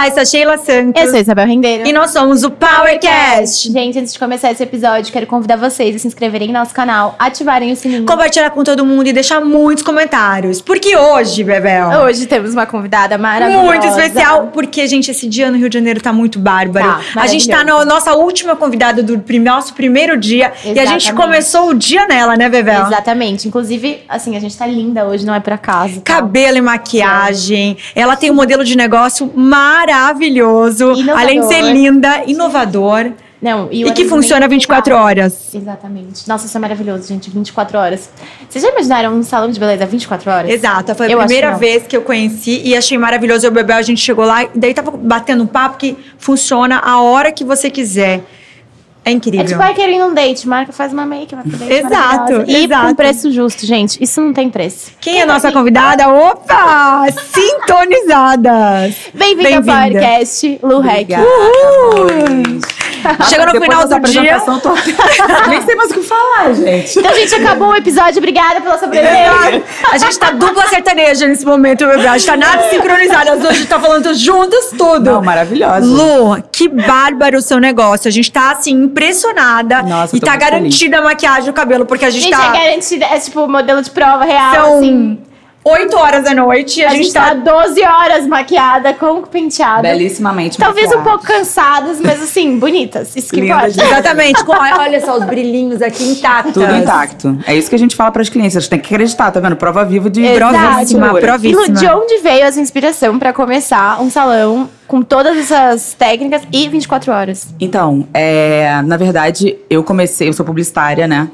Olá, eu sou a Sheila Santos. Eu sou Isabel Rendeiro. E nós somos o PowerCast. Gente, antes de começar esse episódio, quero convidar vocês a se inscreverem no nosso canal, ativarem o sininho. Compartilhar com todo mundo e deixar muitos comentários. Porque hoje, Bebel. Hoje temos uma convidada maravilhosa. Muito especial, porque, gente, esse dia no Rio de Janeiro tá muito bárbaro. Tá, a gente tá na nossa última convidada do nosso primeiro dia. E a gente Exatamente. começou o dia nela, né, Bebel? Exatamente. Inclusive, assim, a gente tá linda hoje, não é por acaso. tá? Cabelo e maquiagem. Ela tem um modelo de negócio maravilhoso. Inovador. Além de ser linda, inovador. Não, e, E que funciona 24 privado. horas. Exatamente. Nossa, isso é maravilhoso, gente. 24 horas. Vocês já imaginaram um salão de beleza 24 horas? Exato, foi a Eu primeira vez que eu conheci e achei maravilhoso. Eu o Bebel, a gente chegou lá e daí tava batendo um papo que funciona a hora que você quiser. É incrível. É tipo, vai querer ir num date, marca, faz uma make, vai pro date. Exato. E exato. com preço justo, gente. Isso não tem preço. Quem é a nossa convidada? Opa! Sintonizadas! Bem-vinda ao Bem-vinda. podcast, Lu Rec. Uhul! Chegou no final do dia. apresentação toda. Nem sei mais o que falar, gente. Então, gente, acabou o episódio. Obrigada pela sua presença. A gente tá dupla sertaneja nesse momento, Bebel. A gente tá nada sincronizadas. Hoje a gente tá falando juntas tudo. Não, maravilhosa. Lu, que bárbaro o seu negócio. A gente tá, assim, impressionada. Nossa, e tá garantida a maquiagem e o cabelo, porque a gente, Gente, tá... é garantida. É tipo modelo de prova real, São assim. 8 horas da noite e a, A gente tá 12 horas maquiada, com o penteado. Belíssimamente Talvez um pouco cansadas, mas assim, bonitas. Isso que. Exatamente. Com, olha só os brilhinhos aqui intactos. Tudo intacto. É isso que a gente fala pras clientes. Elas têm que acreditar, tá vendo? Prova viva de. Províssima, Pura. E províssima. de onde veio essa inspiração pra começar um salão com todas essas técnicas e 24 horas? Então, é, na verdade, eu comecei, eu sou publicitária, né?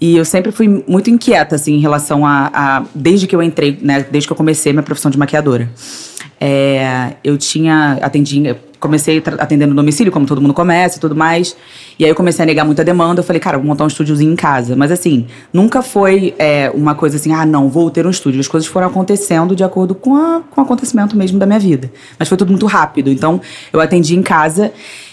E eu sempre fui muito inquieta, assim, em relação a. a- desde que eu entrei, né? Desde que eu comecei minha profissão de maquiadora. É, eu tinha. Atendi. Comecei atendendo domicílio, como todo mundo começa e tudo mais. E aí eu comecei a negar muita demanda. Eu falei, cara, vou montar um estúdiozinho em casa. Mas assim, nunca foi é, uma coisa assim, ah, não, vou ter um estúdio. As coisas foram acontecendo de acordo com, a- com o acontecimento mesmo da minha vida. Mas foi tudo muito rápido. Então, eu atendi em casa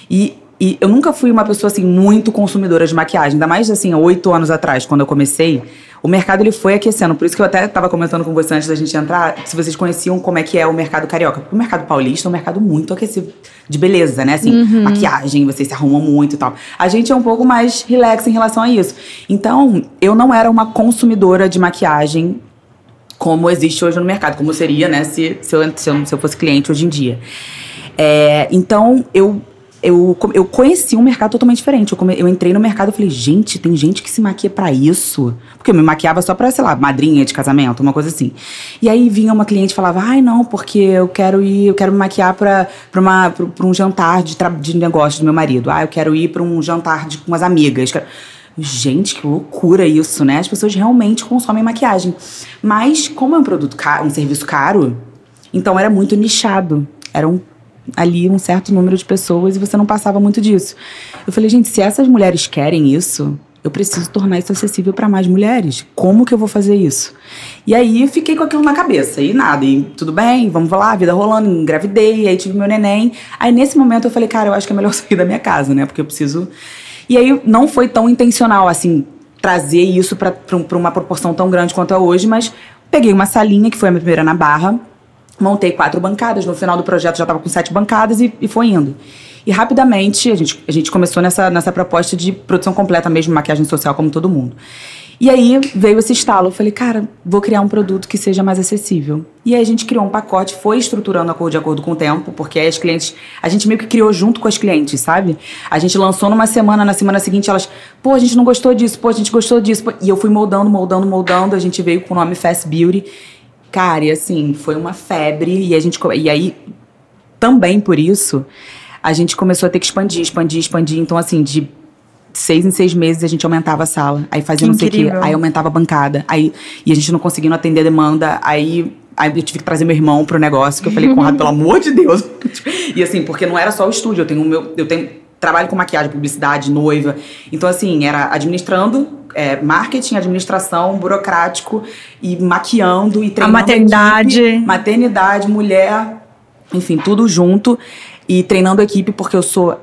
e e eu nunca fui uma pessoa, assim, muito consumidora de maquiagem. Ainda mais, assim, oito anos atrás, quando eu comecei. O mercado, ele foi aquecendo. Por isso que eu até estava comentando com você antes da gente entrar, se vocês conheciam como é que é o mercado carioca. O mercado paulista é um mercado muito aquecido. De beleza, né? Assim, maquiagem, vocês se arrumam muito e tal. A gente é um pouco mais relax em relação a isso. Então, eu não era uma consumidora de maquiagem como existe hoje no mercado, como seria, né, se, se, eu, se eu fosse cliente hoje em dia. É, então, eu, eu, eu conheci um mercado totalmente diferente. Eu, come- eu entrei no mercado e falei, gente, tem gente que se maquia pra isso. Porque eu me maquiava só pra, sei lá, madrinha de casamento, uma coisa assim. E aí vinha uma cliente e falava, ai, não, porque eu quero ir, eu quero me maquiar pra, pra, uma, pra, pra um jantar de, de negócio do meu marido. Ah, eu quero ir pra um jantar de, com as amigas. Gente, que loucura isso, né? As pessoas realmente consomem maquiagem. Mas, como é um produto caro, um serviço caro, então era muito nichado. Era um, ali um certo número de pessoas e você não passava muito disso. Eu falei, gente, se essas mulheres querem isso, eu preciso tornar isso acessível para mais mulheres. Como que eu vou fazer isso? E aí fiquei com aquilo na cabeça. E nada, e tudo bem, vamos lá, vida rolando, engravidei, aí tive meu neném. Aí nesse momento eu falei, cara, eu acho que é melhor sair da minha casa, né? Porque eu preciso. E aí não foi tão intencional assim trazer isso para uma proporção tão grande quanto é hoje, mas peguei uma salinha que foi a minha primeira na Barra, montei quatro bancadas. No final do projeto já estava com sete bancadas e, e foi indo. E rapidamente a gente, a gente começou nessa, nessa proposta de produção completa mesmo, maquiagem social como todo mundo. E aí veio esse estalo. Eu falei, cara, vou criar um produto que seja mais acessível. E aí a gente criou um pacote, foi estruturando de acordo com o tempo, porque as clientes. A gente meio que criou junto com as clientes, sabe? A gente lançou numa semana, na semana seguinte elas, pô, a gente não gostou disso, pô, a gente gostou disso. pô. E eu fui moldando, moldando, moldando. A gente veio com o nome Fast Beauty. Cara, e assim, foi uma febre. E a gente. E aí, também por isso, a gente começou a ter que expandir, expandir, expandir. Então, assim, de seis em seis meses a gente aumentava a sala. Aí fazia Que não sei o quê. Aí aumentava a bancada. Aí, e a gente não conseguindo atender a demanda. Aí. Aí eu tive que trazer meu irmão pro negócio, que eu falei, Conrado, pelo amor de Deus. e assim, porque não era só o estúdio, eu tenho o meu. Eu tenho trabalho com maquiagem, publicidade, noiva. Então, assim, era administrando, é, marketing, administração, burocrático, e maquiando e treinando. maternidade. equipe, maternidade, mulher, enfim, tudo junto. E treinando a equipe, porque eu sou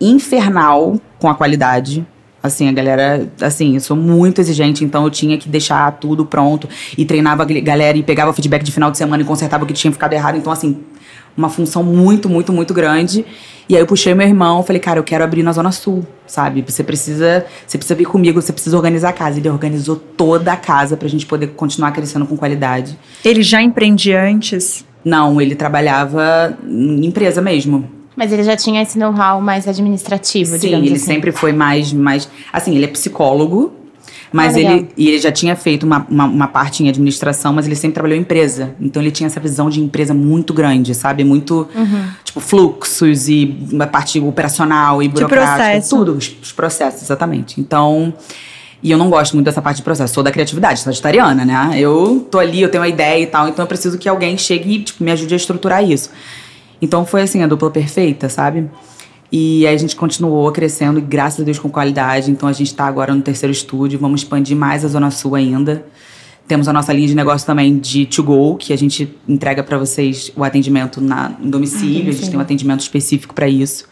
infernal com a qualidade. Assim, a galera, assim, eu sou muito exigente, então eu tinha que deixar tudo pronto e treinava a galera e pegava feedback de final de semana e consertava o que tinha ficado errado. Então, assim, uma função muito, muito, muito grande. E aí eu puxei meu irmão, falei, cara, eu quero abrir na Zona Sul, sabe? Você precisa, você precisa vir comigo, você precisa organizar a casa. Ele organizou toda a casa pra gente poder continuar crescendo com qualidade. Ele já empreendia antes? Não, ele trabalhava em empresa mesmo. Mas ele já tinha esse know-how mais administrativo, Sim, digamos ele assim. sempre foi mais, mais. Assim, ele é psicólogo, mas Ah, ele, e ele já tinha feito uma, uma, uma parte em administração, mas ele sempre trabalhou em empresa. Então ele tinha essa visão de empresa muito grande, sabe? Muito, Uhum. tipo, fluxos e uma parte operacional e burocrática. Tudo, os, os processos, exatamente. Então. E eu não gosto muito dessa parte de processo. Sou da criatividade, sagitariana, né? Eu tô ali, eu tenho uma ideia e tal, então eu preciso que alguém chegue e tipo, me ajude a estruturar isso. Então foi assim, a dupla perfeita, sabe? E aí a gente continuou crescendo, e graças a Deus com qualidade. Então a gente está agora no terceiro estúdio, vamos expandir mais a Zona Sul ainda. Temos a nossa linha de negócio também de to go, que a gente entrega para vocês o atendimento na, em domicílio. A gente tem um atendimento específico para isso.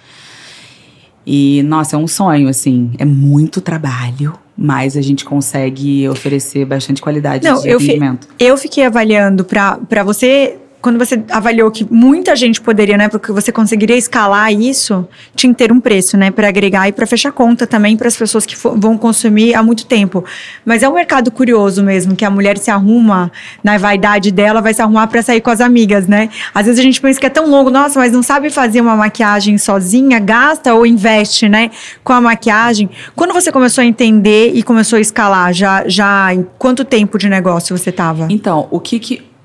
E, nossa, é um sonho, assim. É muito trabalho, mas a gente consegue oferecer bastante qualidade Não, de eu, fi- atendimento. eu fiquei avaliando pra você. Quando você avaliou que muita gente poderia, né? Porque você conseguiria escalar isso, tinha que ter um preço, né? Para agregar e para fechar conta também para as pessoas que vão consumir há muito tempo. Mas é um mercado curioso mesmo, que a mulher se arruma na vaidade dela, vai se arrumar para sair com as amigas, né? Às vezes a gente pensa que é tão longo, nossa, mas não sabe fazer uma maquiagem sozinha, gasta ou investe, né? Com a maquiagem. Quando você começou a entender e começou a escalar, já, já em quanto tempo de negócio você tava? Então, o que que.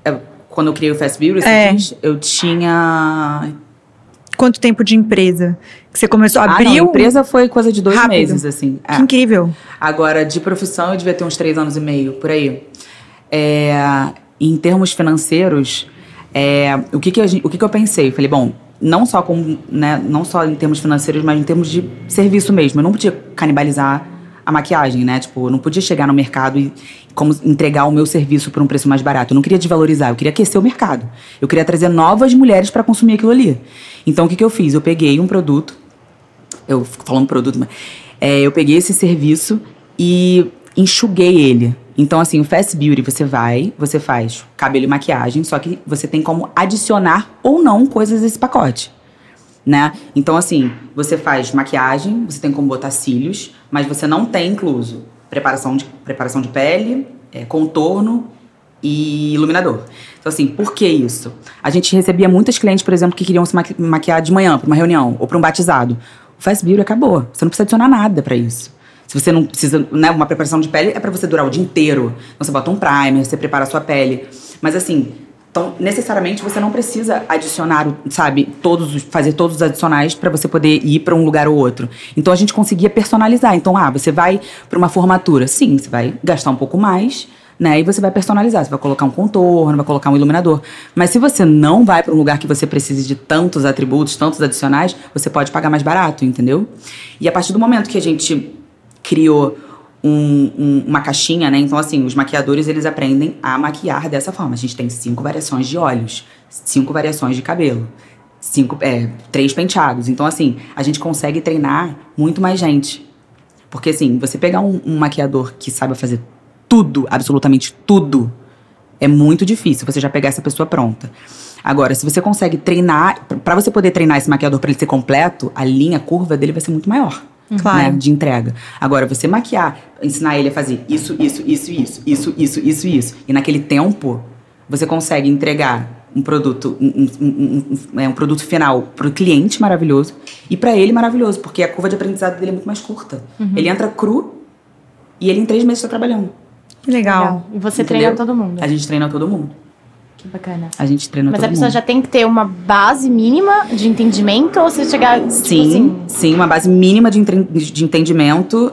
Quando eu criei o Fast Beauty, É. diz, eu tinha Quanto tempo de empresa? Que você começou a Ah, abrir não, a empresa foi coisa de dois Rápido. meses, assim. é. Que incrível. Agora, de profissão, eu devia ter uns três anos e meio, por aí. É, em termos financeiros, é, o, que, que, gente- o que, que eu pensei? Falei, bom, não só, com, né, não só em termos financeiros, mas em termos de serviço mesmo. Eu não podia canibalizar a maquiagem, né? Tipo, eu não podia chegar no mercado e como entregar o meu serviço por um preço mais barato. Eu não queria desvalorizar, eu queria aquecer o mercado. Eu queria trazer novas mulheres para consumir aquilo ali. Então, o que, que eu fiz? Eu peguei um produto, eu fico falando produto, mas é, eu peguei esse serviço e enxuguei ele. Então, assim, o Fast Beauty, você vai, você faz cabelo e maquiagem, só que você tem como adicionar ou não coisas nesse pacote. Né? Então, assim, você faz maquiagem, você tem como botar cílios, mas você não tem incluso preparação de, preparação de pele, é, contorno e iluminador. Então, assim, por que isso? A gente recebia muitas clientes, por exemplo, que queriam se maqui- maquiar de manhã para uma reunião ou para um batizado. O Fast Beauty acabou. Você não precisa adicionar nada para isso. Se você não precisa, né, uma preparação de pele é para você durar o dia inteiro. Então, você bota um primer, você prepara a sua pele. Mas assim, então, necessariamente você não precisa adicionar, sabe, todos os, fazer todos os adicionais para você poder ir para um lugar ou outro. Então a gente conseguia personalizar. Então, ah, você vai para uma formatura, sim, você vai gastar um pouco mais, né? E você vai personalizar, você vai colocar um contorno, vai colocar um iluminador. Mas se você não vai para um lugar que você precise de tantos atributos, tantos adicionais, você pode pagar mais barato, entendeu? E a partir do momento que a gente criou um- um- uma caixinha, né? Então, assim, os maquiadores, eles aprendem a maquiar dessa forma. A gente tem cinco variações de olhos, cinco variações de cabelo, cinco, é, três penteados. Então, assim, a gente consegue treinar muito mais gente. Porque, assim, você pegar um, um maquiador que saiba fazer tudo, absolutamente tudo, é muito difícil você já pegar essa pessoa pronta. Agora, se você consegue treinar, para você poder treinar esse maquiador para ele ser completo, a linha, curva dele vai ser muito maior. Né, claro. né, de entrega. Agora, você maquiar, ensinar ele a fazer isso, isso, isso, isso, isso, isso, isso, isso. E naquele tempo, você consegue entregar um produto, um, um, um, um né, produto final para o cliente maravilhoso e para ele maravilhoso, porque a curva de aprendizado dele é muito mais curta. Uhum. Ele entra cru e ele em três meses está trabalhando. Que legal. legal. E você Entendeu? treina todo mundo. A gente treina todo mundo. Que bacana. A gente treina Mas a pessoa mundo. já tem que ter uma base mínima de entendimento ou você chegar. tipo Sim, assim, sim, uma base mínima de, de entendimento,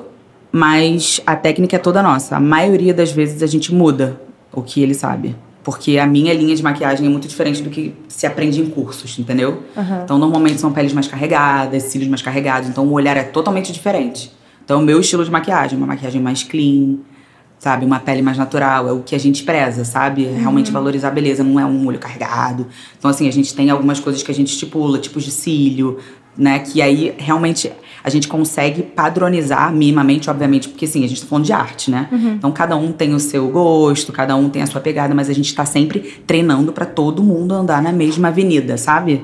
mas a técnica é toda nossa. A maioria das vezes a gente muda o que ele sabe. Porque a minha linha de maquiagem é muito diferente do que se aprende em cursos, entendeu? Aham. Então, normalmente são peles mais carregadas, cílios mais carregados, então o olhar é totalmente diferente. Então, o meu estilo de maquiagem, uma maquiagem mais clean, sabe? Uma pele mais natural, é o que a gente preza, sabe? Uhum. Realmente valorizar a beleza, não é um olho carregado. Então, assim, a gente tem algumas coisas que a gente estipula, tipos de cílio, né? Que aí realmente a gente consegue padronizar minimamente, obviamente, porque assim, a gente tá falando de arte, né? Uhum. Então cada um tem o seu gosto, cada um tem a sua pegada, mas a gente tá sempre treinando para todo mundo andar na mesma avenida, sabe?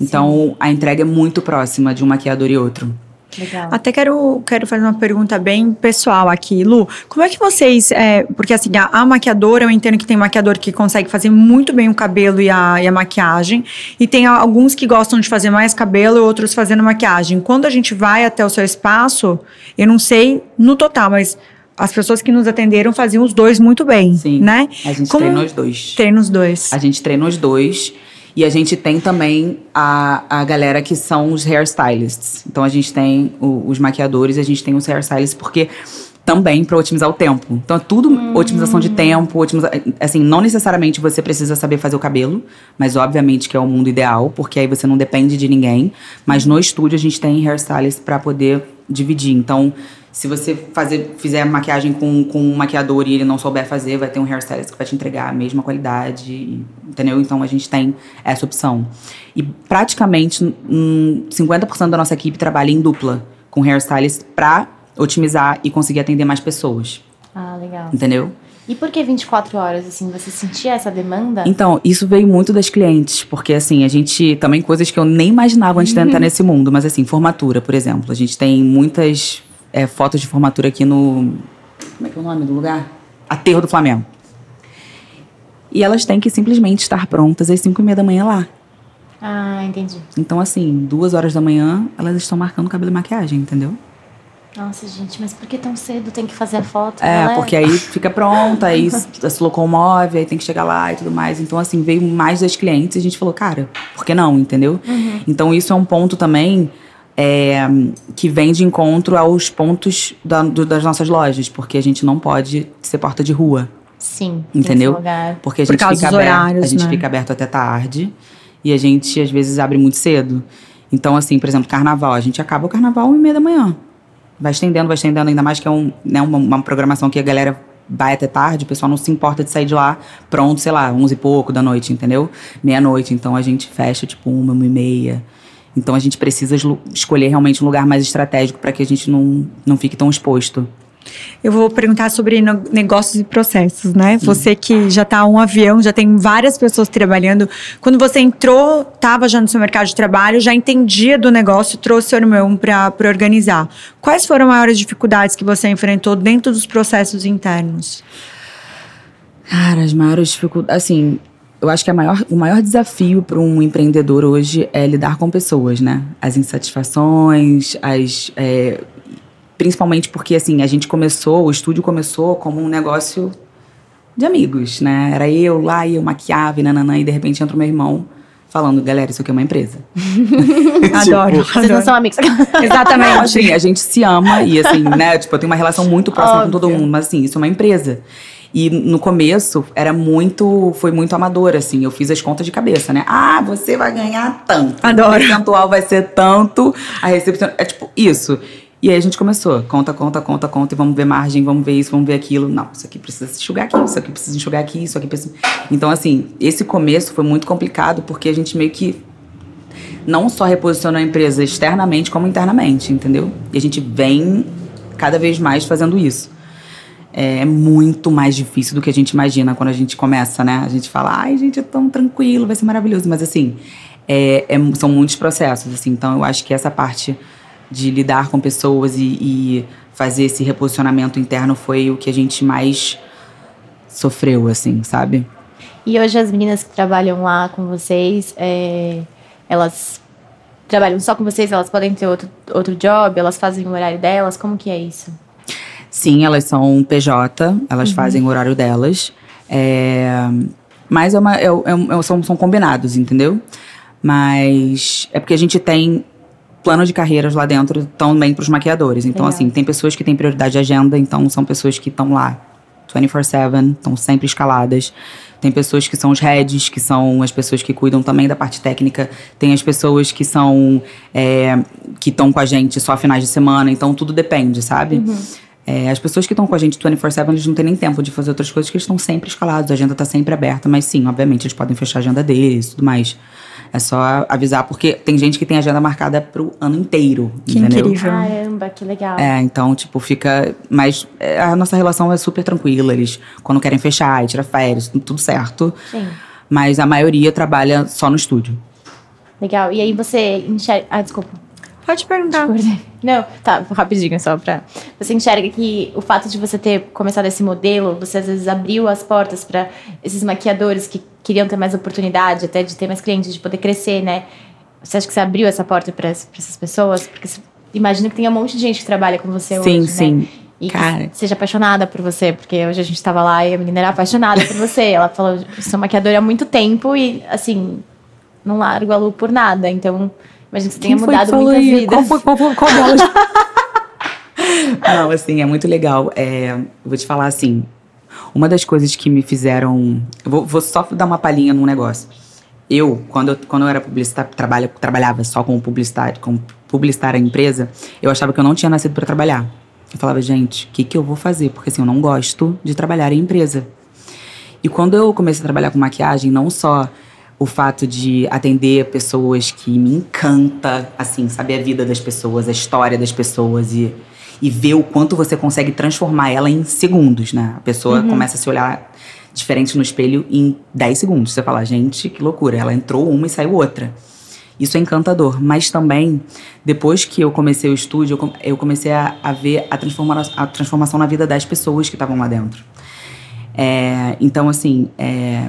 Então a entrega é muito próxima de um maquiador e outro. Legal. Até quero, quero fazer uma pergunta bem pessoal aqui, Lu. Como é que vocês. é, porque assim, a, a maquiadora, eu entendo que tem maquiador que consegue fazer muito bem o cabelo e a, e a maquiagem. E tem alguns que gostam de fazer mais cabelo e outros fazendo maquiagem. Quando a gente vai até o seu espaço, eu não sei no total, mas as pessoas que nos atenderam faziam os dois muito bem. Sim. Né? A gente Como- treina os dois. Treina os dois. A gente treina os dois. E a gente tem também a, a galera que são os hairstylists. Então a gente tem o- os maquiadores a gente tem os hairstylists porque também para otimizar o tempo. Então é tudo otimização de tempo, otimiza, assim, não necessariamente você precisa saber fazer o cabelo, mas obviamente que é o mundo ideal, porque aí você não depende de ninguém. Mas no estúdio a gente tem hairstylists para poder dividir. Então, se você fazer, fizer maquiagem com, com um maquiador e ele não souber fazer, vai ter um hairstylist que vai te entregar a mesma qualidade, entendeu? Então a gente tem essa opção. E praticamente hum, 50% da nossa equipe trabalha em dupla com hairstylist pra otimizar e conseguir atender mais pessoas, Ah, legal. entendeu? E por que 24 horas, assim? Você sentia essa demanda? Então, isso veio muito das clientes, porque assim, a gente também coisas que eu nem imaginava antes de entrar nesse mundo, mas assim, formatura, por exemplo. A gente tem muitas é, fotos de formatura aqui no. Como é que é o nome do lugar? Aterro do Flamengo. E elas têm que simplesmente estar prontas às 5 e meia da manhã lá. Ah, entendi. Então, assim, duas horas da manhã, elas estão marcando cabelo e maquiagem, entendeu? Nossa, gente, mas por que tão cedo tem que fazer a foto? É, Galera? porque aí fica pronta, aí se locomove, aí tem que chegar lá e tudo mais. Então, assim, veio mais das clientes e a gente falou, cara, por que não, entendeu? Então, isso é um ponto também é, que vem de encontro aos pontos da- do- das nossas lojas, porque a gente não pode ser porta de rua, Sim. entendeu? Porque a Por gente causa fica dos aberto, horários, a gente né? fica aberto até tarde e a gente às vezes abre muito cedo. Então, assim, por exemplo, carnaval, a gente acaba o carnaval uma e meia da manhã. Vai estendendo, vai estendendo, ainda mais que é um, né, uma, uma programação que a galera vai até tarde, o pessoal não se importa de sair de lá pronto, sei lá, onze e pouco da noite, entendeu? Meia-noite. Então a gente fecha, tipo, uma, uma e meia. Então a gente precisa escolher realmente um lugar mais estratégico para que a gente não, não fique tão exposto. Eu vou perguntar sobre negócios e processos, né? Você que já tá um avião, já tem várias pessoas trabalhando. Quando você entrou, estava já no seu mercado de trabalho, já entendia do negócio, trouxe seu irmão para organizar. Quais foram as maiores dificuldades que você enfrentou dentro dos processos internos? Cara, as maiores dificuldades. Assim, eu acho que maior, o maior desafio para um empreendedor hoje é lidar com pessoas, né? As insatisfações, as. é, principalmente porque, assim, a gente começou, o estúdio começou como um negócio de amigos, né? Era eu lá e eu maquiava e nananã, e de repente entra o meu irmão falando: galera, isso aqui é uma empresa. Adoro. Vocês não adoro. são amigos. Exatamente. assim, a gente se ama e assim, né? Tipo, eu tenho uma relação muito próxima com todo Óbvio. mundo, mas assim, isso é uma empresa. E no começo era muito, foi muito amador, assim. Eu fiz as contas de cabeça, né? Ah, você vai ganhar tanto. Adoro. O percentual vai ser tanto. A recepção. É tipo isso. E aí a gente começou, conta, conta, conta, conta, e vamos ver margem, vamos ver isso, vamos ver aquilo. Não, isso aqui precisa se enxugar aqui, isso aqui precisa enxugar aqui, isso aqui precisa. Então, assim, esse começo foi muito complicado, porque a gente meio que não só reposicionou a empresa externamente, como internamente, entendeu? E a gente vem cada vez mais fazendo isso. É muito mais difícil do que a gente imagina quando a gente começa, né? A gente fala, ai, gente, é tão tranquilo, vai ser maravilhoso. Mas, assim, é- é- são muitos processos, assim. Então, eu acho que essa parte de lidar com pessoas e, e fazer esse reposicionamento interno foi o que a gente mais sofreu, assim, sabe? E hoje as meninas que trabalham lá com vocês, é, elas trabalham só com vocês? Elas podem ter outro, outro job? Elas fazem o horário delas? Como que é isso? Sim, elas são PJ, elas fazem o horário delas. É, mas é uma, é, é- é- são, são combinados, entendeu? Mas é porque a gente tem plano de carreiras lá dentro também para os maquiadores. Então, Legal. assim, tem pessoas que têm prioridade de agenda, então são pessoas que estão lá 24-7, estão sempre escaladas. Tem pessoas que são os heads, que são as pessoas que cuidam também da parte técnica. Tem as pessoas que são. é, que estão com a gente só finais de semana. Então, tudo depende, sabe? É, as pessoas que estão com a gente 24-7, eles não têm nem tempo de fazer outras coisas, que eles estão sempre escalados, a agenda está sempre aberta, mas sim, obviamente, eles podem fechar a agenda deles e tudo mais. É só avisar, porque tem gente que tem agenda marcada pro ano inteiro. Que entendeu? incrível. Caramba, que legal. É, então, tipo, fica. Mas é, a nossa relação é super tranquila. Eles, quando querem fechar e tirar férias, tudo certo. Sim. Mas a maioria trabalha só no estúdio. Legal. E aí você enxerga. Ah, desculpa. Pode perguntar. Não, tá, rapidinho só pra. Você enxerga que o fato de você ter começado esse modelo, você às vezes abriu as portas para esses maquiadores que queriam ter mais oportunidade, até de ter mais clientes, de poder crescer, né? Você acha que você abriu essa porta para essas pessoas? Porque você imagina que tem um monte de gente que trabalha com você sim, hoje, sim. né? E Cara. que seja apaixonada por você, porque hoje a gente tava lá e a menina era apaixonada por você. Ela falou, sou maquiadora há muito tempo e, assim, não largo a Lu por nada. Então, imagina que você tenha Quem mudado falou muitas isso? vidas. Qual, qual, foi, qual delas? Não, assim, é muito legal. É, eu vou te falar assim. Uma das coisas que me fizeram. Eu vou, vou só dar uma palhinha num negócio. Eu, quando eu, quando eu era publicitário, trabalha, trabalhava só como publicitário, como publicitária empresa, eu achava que eu não tinha nascido para trabalhar. Eu falava, gente, o que, que eu vou fazer? Porque assim, eu não gosto de trabalhar em empresa. E quando eu comecei a trabalhar com maquiagem, não só o fato de atender pessoas que me encanta, assim, saber a vida das pessoas, a história das pessoas e, e ver o quanto você consegue transformar ela em segundos, né? A pessoa começa a se olhar diferente no espelho em 10 segundos. Você fala, gente, que loucura, ela entrou uma e saiu outra. Isso é encantador, mas também, depois que eu comecei o estúdio, eu comecei a, a ver a, transforma a transformação na vida das pessoas que estavam lá dentro. É, então, assim, é,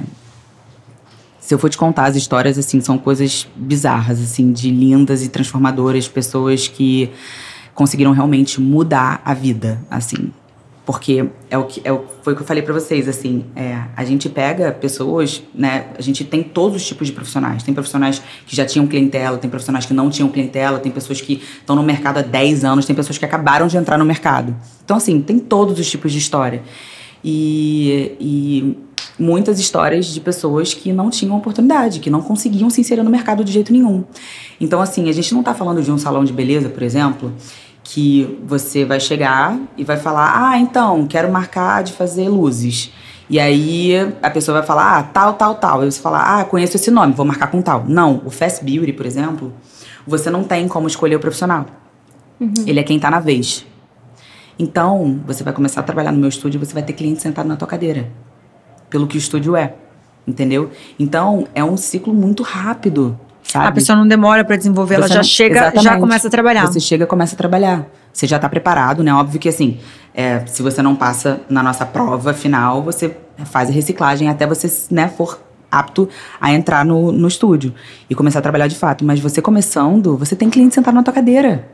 se eu for te contar as histórias, assim, são coisas bizarras, assim, de lindas e transformadoras, pessoas que conseguiram realmente mudar a vida, assim. Porque é o que, é o, foi o que eu falei pra vocês, assim, é, a gente pega pessoas, né, a gente tem todos os tipos de profissionais. Tem profissionais que já tinham clientela, tem profissionais que não tinham clientela, tem pessoas que estão no mercado há 10 anos, tem pessoas que acabaram de entrar no mercado. Então, assim, tem todos os tipos de história. E, e muitas histórias de pessoas que não tinham oportunidade, que não conseguiam se inserir no mercado de jeito nenhum. Então, assim, a gente não está falando de um salão de beleza, por exemplo, que você vai chegar e vai falar: ah, então, quero marcar de fazer luzes. E aí a pessoa vai falar: ah, tal, tal, tal. Aí você fala: ah, conheço esse nome, vou marcar com tal. Não, o Fast Beauty, por exemplo, você não tem como escolher o profissional. Ele é quem tá na vez. Então, você vai começar a trabalhar no meu estúdio e você vai ter cliente sentado na tua cadeira. Pelo que o estúdio é. Entendeu? Então, é um ciclo muito rápido. Sabe? A pessoa não demora pra desenvolver, ela já não- chega, já começa a trabalhar. Você chega e começa a trabalhar. Você já tá preparado, né? Óbvio que assim, é, se você não passa na nossa prova final, você faz a reciclagem até você né, for apto a entrar no, no estúdio e começar a trabalhar de fato. Mas você começando, você tem cliente sentado na tua cadeira.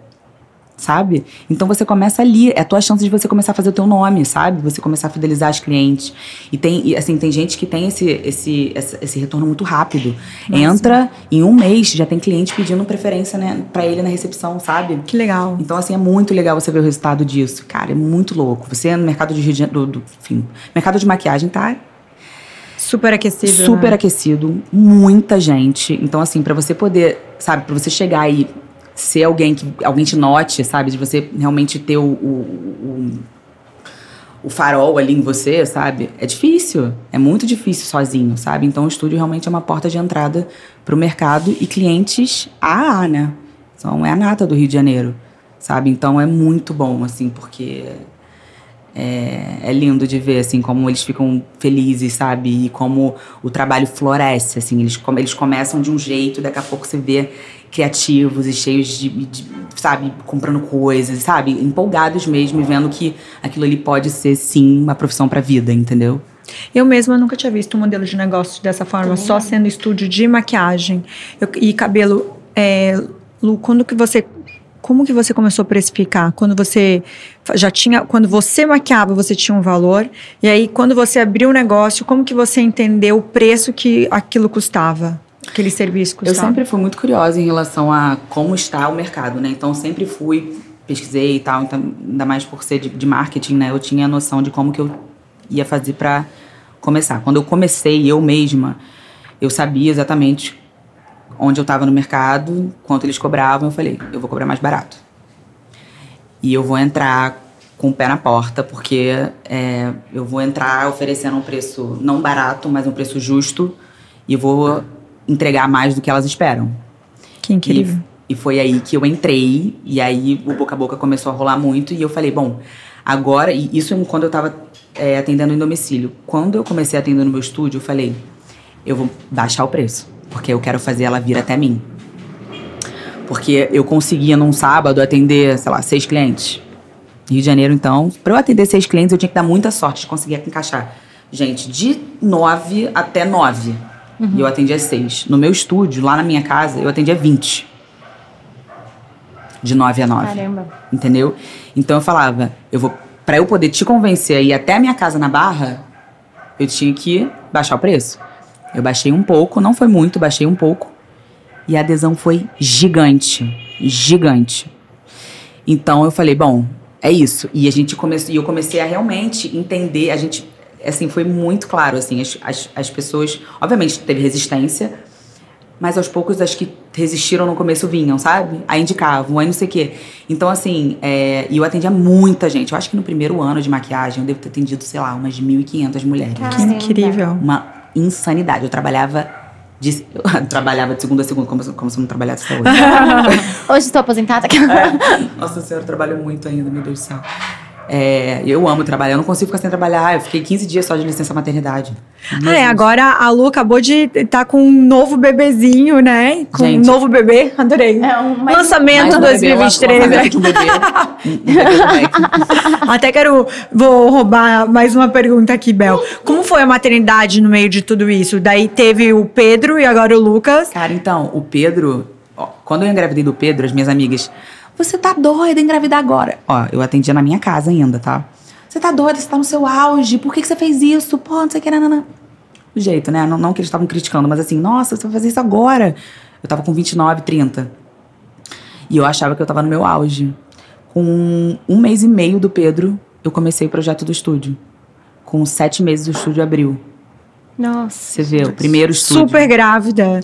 Sabe? Então você começa ali, é a tua chance de você começar a fazer o teu nome, sabe? Você começar a fidelizar os clientes. E tem, e, assim, tem gente que tem esse, esse, esse, retorno muito rápido. Entra em um mês, já tem cliente pedindo preferência né, para ele na recepção, sabe? Que legal. Então, assim, é muito legal você ver o resultado disso. Cara, é muito louco. Você no mercado de do, do- enfim, mercado de maquiagem tá Super aquecido. super né? aquecido, muita gente. Então, assim, pra você poder, sabe, pra você chegar e ser alguém que alguém te note, sabe, de você realmente ter o, o, o, o farol ali em você, sabe, é difícil. É muito difícil sozinho, sabe? Então, o estúdio realmente é uma porta de entrada pro mercado e clientes AA, né? Então, é a nata do Rio de Janeiro, sabe? Então, é muito bom, assim, porque é, é lindo de ver, assim, como eles ficam felizes, sabe? E como o trabalho floresce, assim. Eles, eles começam de um jeito, daqui a pouco você vê criativos e cheios de, de, sabe, comprando coisas, sabe? Empolgados mesmo e vendo que aquilo ali pode ser, sim, uma profissão pra vida, entendeu? Eu mesma nunca tinha visto um modelo de negócio dessa forma, só sendo estúdio de maquiagem Eu- e cabelo. É, Lu, quando que você. Como que você começou a precificar? Quando você já tinha. Quando você maquiava, você tinha um valor. E aí, quando você abriu o negócio, como que você entendeu o preço que aquilo custava? Aquele serviço Eu custava? sempre fui muito curiosa em relação a como está o mercado, né? Então sempre fui, pesquisei e tal, então, ainda mais por ser de, de marketing, né? Eu tinha a noção de como que eu ia fazer pra começar. Quando eu comecei eu mesma, eu sabia exatamente onde eu estava no mercado, quanto eles cobravam, eu falei, eu vou cobrar mais barato. E eu vou entrar com o pé na porta, porque é, eu vou entrar oferecendo um preço não barato, mas um preço justo e vou entregar mais do que elas esperam. Que incrível. E, e foi aí que eu entrei, e aí o boca a boca começou a rolar muito, e eu falei, bom, agora, e isso quando eu tava é, atendendo em domicílio. Quando eu comecei a atender no meu estúdio, eu falei, eu vou baixar o preço, porque eu quero fazer ela vir até mim. Porque eu conseguia num sábado atender, sei lá, seis clientes. Rio de Janeiro, então, para eu atender seis clientes, eu tinha que dar muita sorte de conseguir encaixar. Gente, de nove até nove. Uhum. E eu atendia seis. No meu estúdio, lá na minha casa, eu atendia vinte. De nove a nove. Caramba. Entendeu? Então eu falava, eu vou. Pra eu poder te convencer a ir até a minha casa na barra, eu tinha que baixar o preço. Eu baixei um pouco, não foi muito, baixei um pouco. E a adesão foi gigante. Gigante. Então eu falei, bom, é isso. E a gente começou, e eu comecei a realmente entender, a gente, assim, foi muito claro, assim, as, as, as pessoas, obviamente teve resistência, mas aos poucos as que resistiram no começo vinham, sabe? Aí indicavam, aí não sei o quê. Então, assim, é, e eu atendia muita gente. Eu acho que no primeiro ano de maquiagem eu devo ter atendido, sei lá, umas 1.500 mulheres. Que incrível. Uma insanidade. Eu trabalhava de, eu trabalhava de segunda a segunda, como, como se eu não trabalhasse até hoje. hoje estou aposentada. É. Nossa senhora, eu trabalho muito ainda, meu Deus do céu. É, eu amo trabalhar, eu não consigo ficar sem trabalhar. Eu fiquei 15 dias só de licença maternidade. Ah, é, agora a Lu acabou de estar tá com um novo bebezinho, né? Com Gente, um novo bebê, adorei. É um, mais, lançamento mais 2023, bebê, né? De um bebê, um bebê Até quero, vou roubar mais uma pergunta aqui, Bel. Como foi a maternidade no meio de tudo isso? Daí teve o Pedro e agora o Lucas. Cara, então, o Pedro, ó, quando eu engravidei do Pedro, as minhas amigas você tá doida engravidar agora? Ó, eu atendia na minha casa ainda, tá? Você tá doida, você tá no seu auge, por que, que você fez isso? Pô, não sei o que, nanana. O jeito, né? Não, não que eles estavam criticando, mas assim, nossa, você vai fazer isso agora. Eu tava com 29, 30. E eu achava que eu tava no meu auge. Com um mês e meio do Pedro, eu comecei o projeto do estúdio. Com sete meses, o estúdio abriu. Nossa. Você vê, o primeiro estúdio. Super grávida.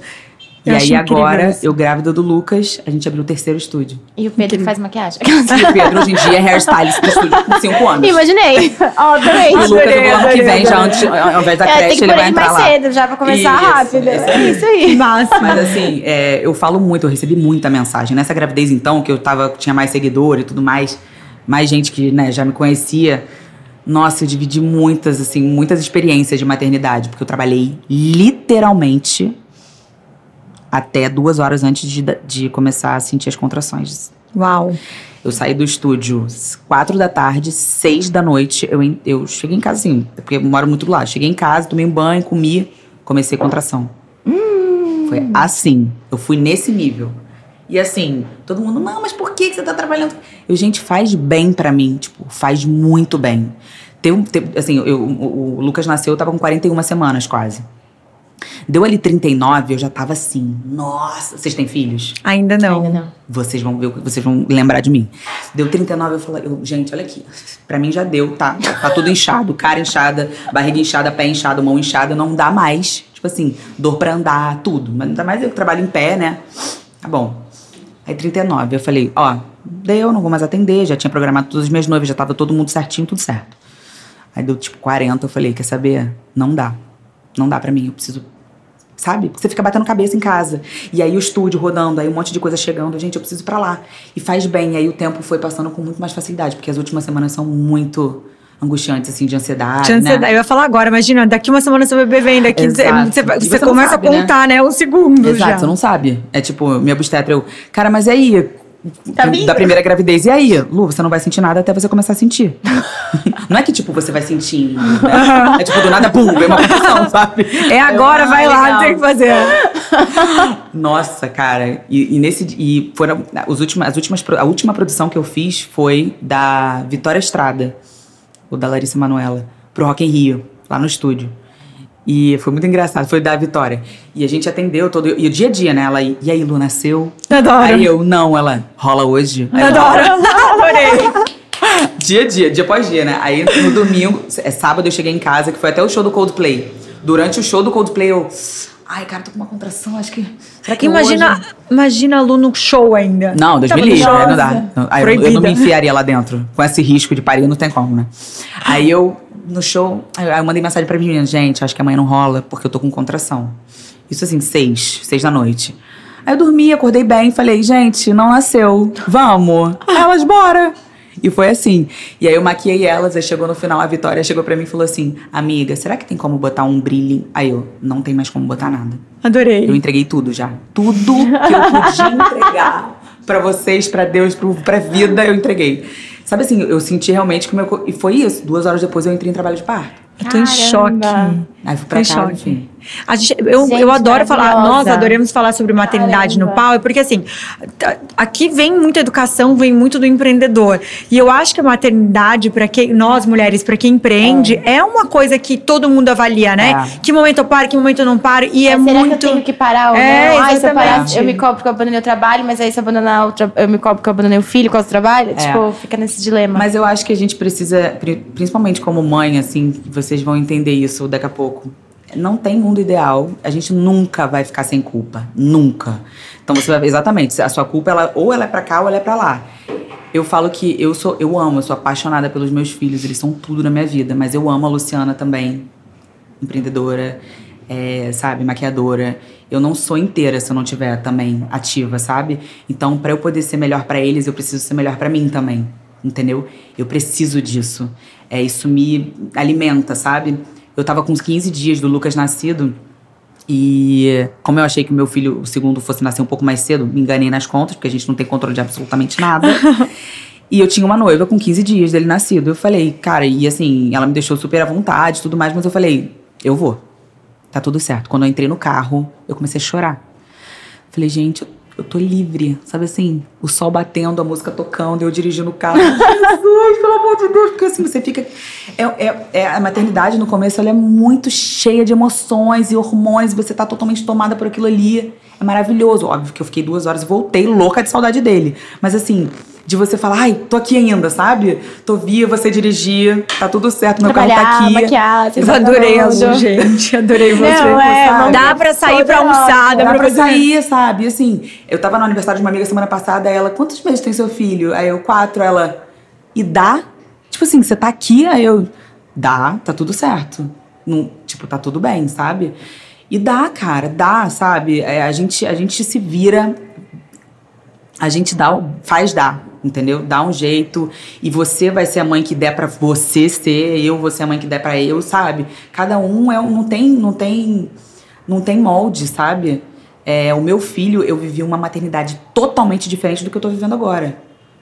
Eu e aí agora, eu grávida do Lucas, a gente abriu o terceiro estúdio. E o Pedro Incrível. faz maquiagem. E o Pedro hoje em dia é hairstylist do estúdio com cinco anos. Imaginei. Ó, adorei. O Lucas, no ano que vem, já antes, ao invés da é, creche, ele vai entrar mais cedo, já pra começar isso, rápido. Isso, é isso aí. Massa. Mas assim, é, eu falo muito, eu recebi muita mensagem. Nessa gravidez, então, que eu tava, tinha mais seguidor e tudo mais, mais gente que né, já me conhecia. Nossa, eu dividi muitas, assim, muitas experiências de maternidade, porque eu trabalhei literalmente até duas horas antes de, de começar a sentir as contrações. Uau! Eu saí do estúdio quatro da tarde, seis da noite. Eu, eu cheguei em casa assim, porque eu moro muito lá. Cheguei em casa, tomei um banho, comi, comecei a contração. Hum. Foi assim. Eu fui nesse nível. E assim, todo mundo, não, mas por que você tá trabalhando? Eu, gente, faz bem para mim. Tipo, faz muito bem. Tem, tem, assim, eu, o, o Lucas nasceu, eu tava com 41 semanas quase. Deu ali 39, eu já tava assim, nossa, vocês têm filhos? Ainda não. Ainda não. Vocês vão ver, vocês vão lembrar de mim. Deu 39, eu falei, eu, gente, olha aqui. Pra mim já deu, tá? Tá tudo inchado, cara inchada, barriga inchada, pé inchado, mão inchada, não dá mais. Tipo assim, dor pra andar, tudo. Mas ainda mais eu que trabalho em pé, né? Tá bom. Aí 39, eu falei, ó, deu, não vou mais atender, já tinha programado todas as minhas noivas, já tava todo mundo certinho, tudo certo. Aí deu tipo 40, eu falei, quer saber? Não dá. Não dá para mim, eu preciso sabe? Você fica batendo cabeça em casa. E aí o estúdio rodando, aí um monte de coisa chegando. Gente, eu preciso ir pra lá. E faz bem. E aí o tempo foi passando com muito mais facilidade, porque as últimas semanas são muito angustiantes, assim, de ansiedade. De ansiedade. Né? Eu ia falar agora, imagina, daqui uma semana seu bebê vem, daqui Exato. você, você, você começa sabe, a né? contar, né? né? Um segundo. Exato, já. você não sabe. É tipo, minha obstetra, eu, cara, mas e aí? Tá da primeira gravidez. E aí, Lu, você não vai sentir nada até você começar a sentir. não é que, tipo, você vai sentir. Né? É tipo, do nada, pum, vem uma confusão, sabe? É agora, vai lá, tem que fazer. Nossa, cara. E, e, nesse. E foram. Os últimos, as últimas, a última produção que eu fiz foi da Vitória Estrada, ou da Larissa Manuela, pro Rock em Rio, lá no estúdio. E foi muito engraçado, foi da Vitória. E a gente atendeu todo. E o dia a dia, né? Ela, e aí, Lu, nasceu? Adoro. Aí eu, não, ela, rola hoje. Aí Adoro. Adorei. dia a dia, dia após dia, né? Aí no domingo, é sábado, eu cheguei em casa, que foi até o show do Coldplay. Durante o show do Coldplay, eu. Ai, cara, tô com uma contração, acho que. Será que Imagina, hoje... imagina a Lu no show ainda. Não, Deus Tava me livre, né? não dá. Aí eu, eu não me enfiaria lá dentro. Com esse risco de parir, não tem como, né? Aí eu, no show, aí eu mandei mensagem pra menina, gente, acho que amanhã não rola, porque eu tô com contração. Isso assim, seis, seis da noite. Aí eu dormi, acordei bem, falei, gente, não nasceu, vamos. Elas, bora. E foi assim. E aí eu maquiei elas, aí chegou no final, a Vitória chegou pra mim e falou assim, amiga, será que tem como botar um brilho? Aí eu, não tem mais como botar nada. Adorei. Eu entreguei tudo já. Tudo que eu podia entregar pra vocês, pra Deus, pro, pra vida, eu entreguei. Sabe assim, eu senti realmente que o meu. E foi isso. Duas horas depois eu entrei em trabalho de parto. Eu tô em choque. Caramba. Aí fui pra em casa, choque. enfim. A gente, eu, Gente, eu adoro falar, nós adoramos falar sobre maternidade no Caramba. pau, é porque assim, aqui vem muita educação, vem muito do empreendedor. E eu acho que a maternidade, para quem, nós mulheres, para quem empreende, é. uma coisa que todo mundo avalia, né? É. Que momento eu paro, que momento eu não paro. E é Mas será muito. que eu tenho que parar ou É, não? Ai, se eu parar, eu me cobro porque eu abandonei o trabalho, mas aí se eu abandonar o tra... eu me cobro porque eu abandonei o filho com o trabalho. Tipo, fica nesse dilema. Mas eu acho que a gente precisa, pri- principalmente como mãe, assim, vocês vão entender isso daqui a pouco. Não tem mundo ideal. A gente nunca vai ficar sem culpa. Nunca. Então você vai exatamente, a sua culpa ela ou ela é pra cá ou ela é pra lá. Eu falo que eu sou, eu amo, eu sou apaixonada pelos meus filhos, eles são tudo na minha vida, mas eu amo a Luciana também, empreendedora, é, sabe, maquiadora. Eu não sou inteira se eu não tiver também ativa, sabe? Então, pra eu poder ser melhor pra eles, eu preciso ser melhor pra mim também, entendeu? Eu preciso disso. É, isso me alimenta, sabe? Eu tava com uns 15 dias do Lucas nascido e como eu achei que meu filho, o segundo, fosse nascer um pouco mais cedo, me enganei nas contas, porque a gente não tem controle de absolutamente nada. E eu tinha uma noiva com 15 dias dele nascido. Eu falei, cara, e assim, ela me deixou super à vontade e tudo mais, mas eu falei, eu vou. Tá tudo certo. Quando eu entrei no carro, eu comecei a chorar. Falei, gente, eu, eu tô livre. Sabe assim, o sol batendo, a música tocando, eu dirigindo o carro. Jesus, pelo amor de Deus, porque assim, você fica. É, é, é- a maternidade no começo ela é muito cheia de emoções e hormônios, você tá totalmente tomada por aquilo ali. É maravilhoso. Óbvio que eu fiquei duas horas e voltei louca de saudade dele. Mas assim, de você falar, ai, tô aqui ainda, sabe? Tô viva, você dirigir, tá tudo certo, meu carro tá aqui. maquiar, Eu adorei a Lu, gente. Adorei você. Não, é, sabe? Dá pra sair pra almoçar, dá Dá pra pra sair, sabe? Assim, eu tava no aniversário de uma amiga semana passada, ela, quantos meses tem seu filho? Aí eu, quatro, ela, e dá? Tipo assim, você tá aqui, aí eu, dá, tá tudo certo. Não, tipo, tá tudo bem, sabe? E dá, cara, dá, sabe? É, a, gente, a gente se vira, a gente dá, faz dar, entendeu? Dá um jeito e você vai ser a mãe que der pra você ser, eu vou ser a mãe que der pra eu, sabe? Cada um é um, não tem, não tem, não tem molde, sabe? É, o meu filho, eu vivi uma maternidade totalmente diferente do que eu tô vivendo agora,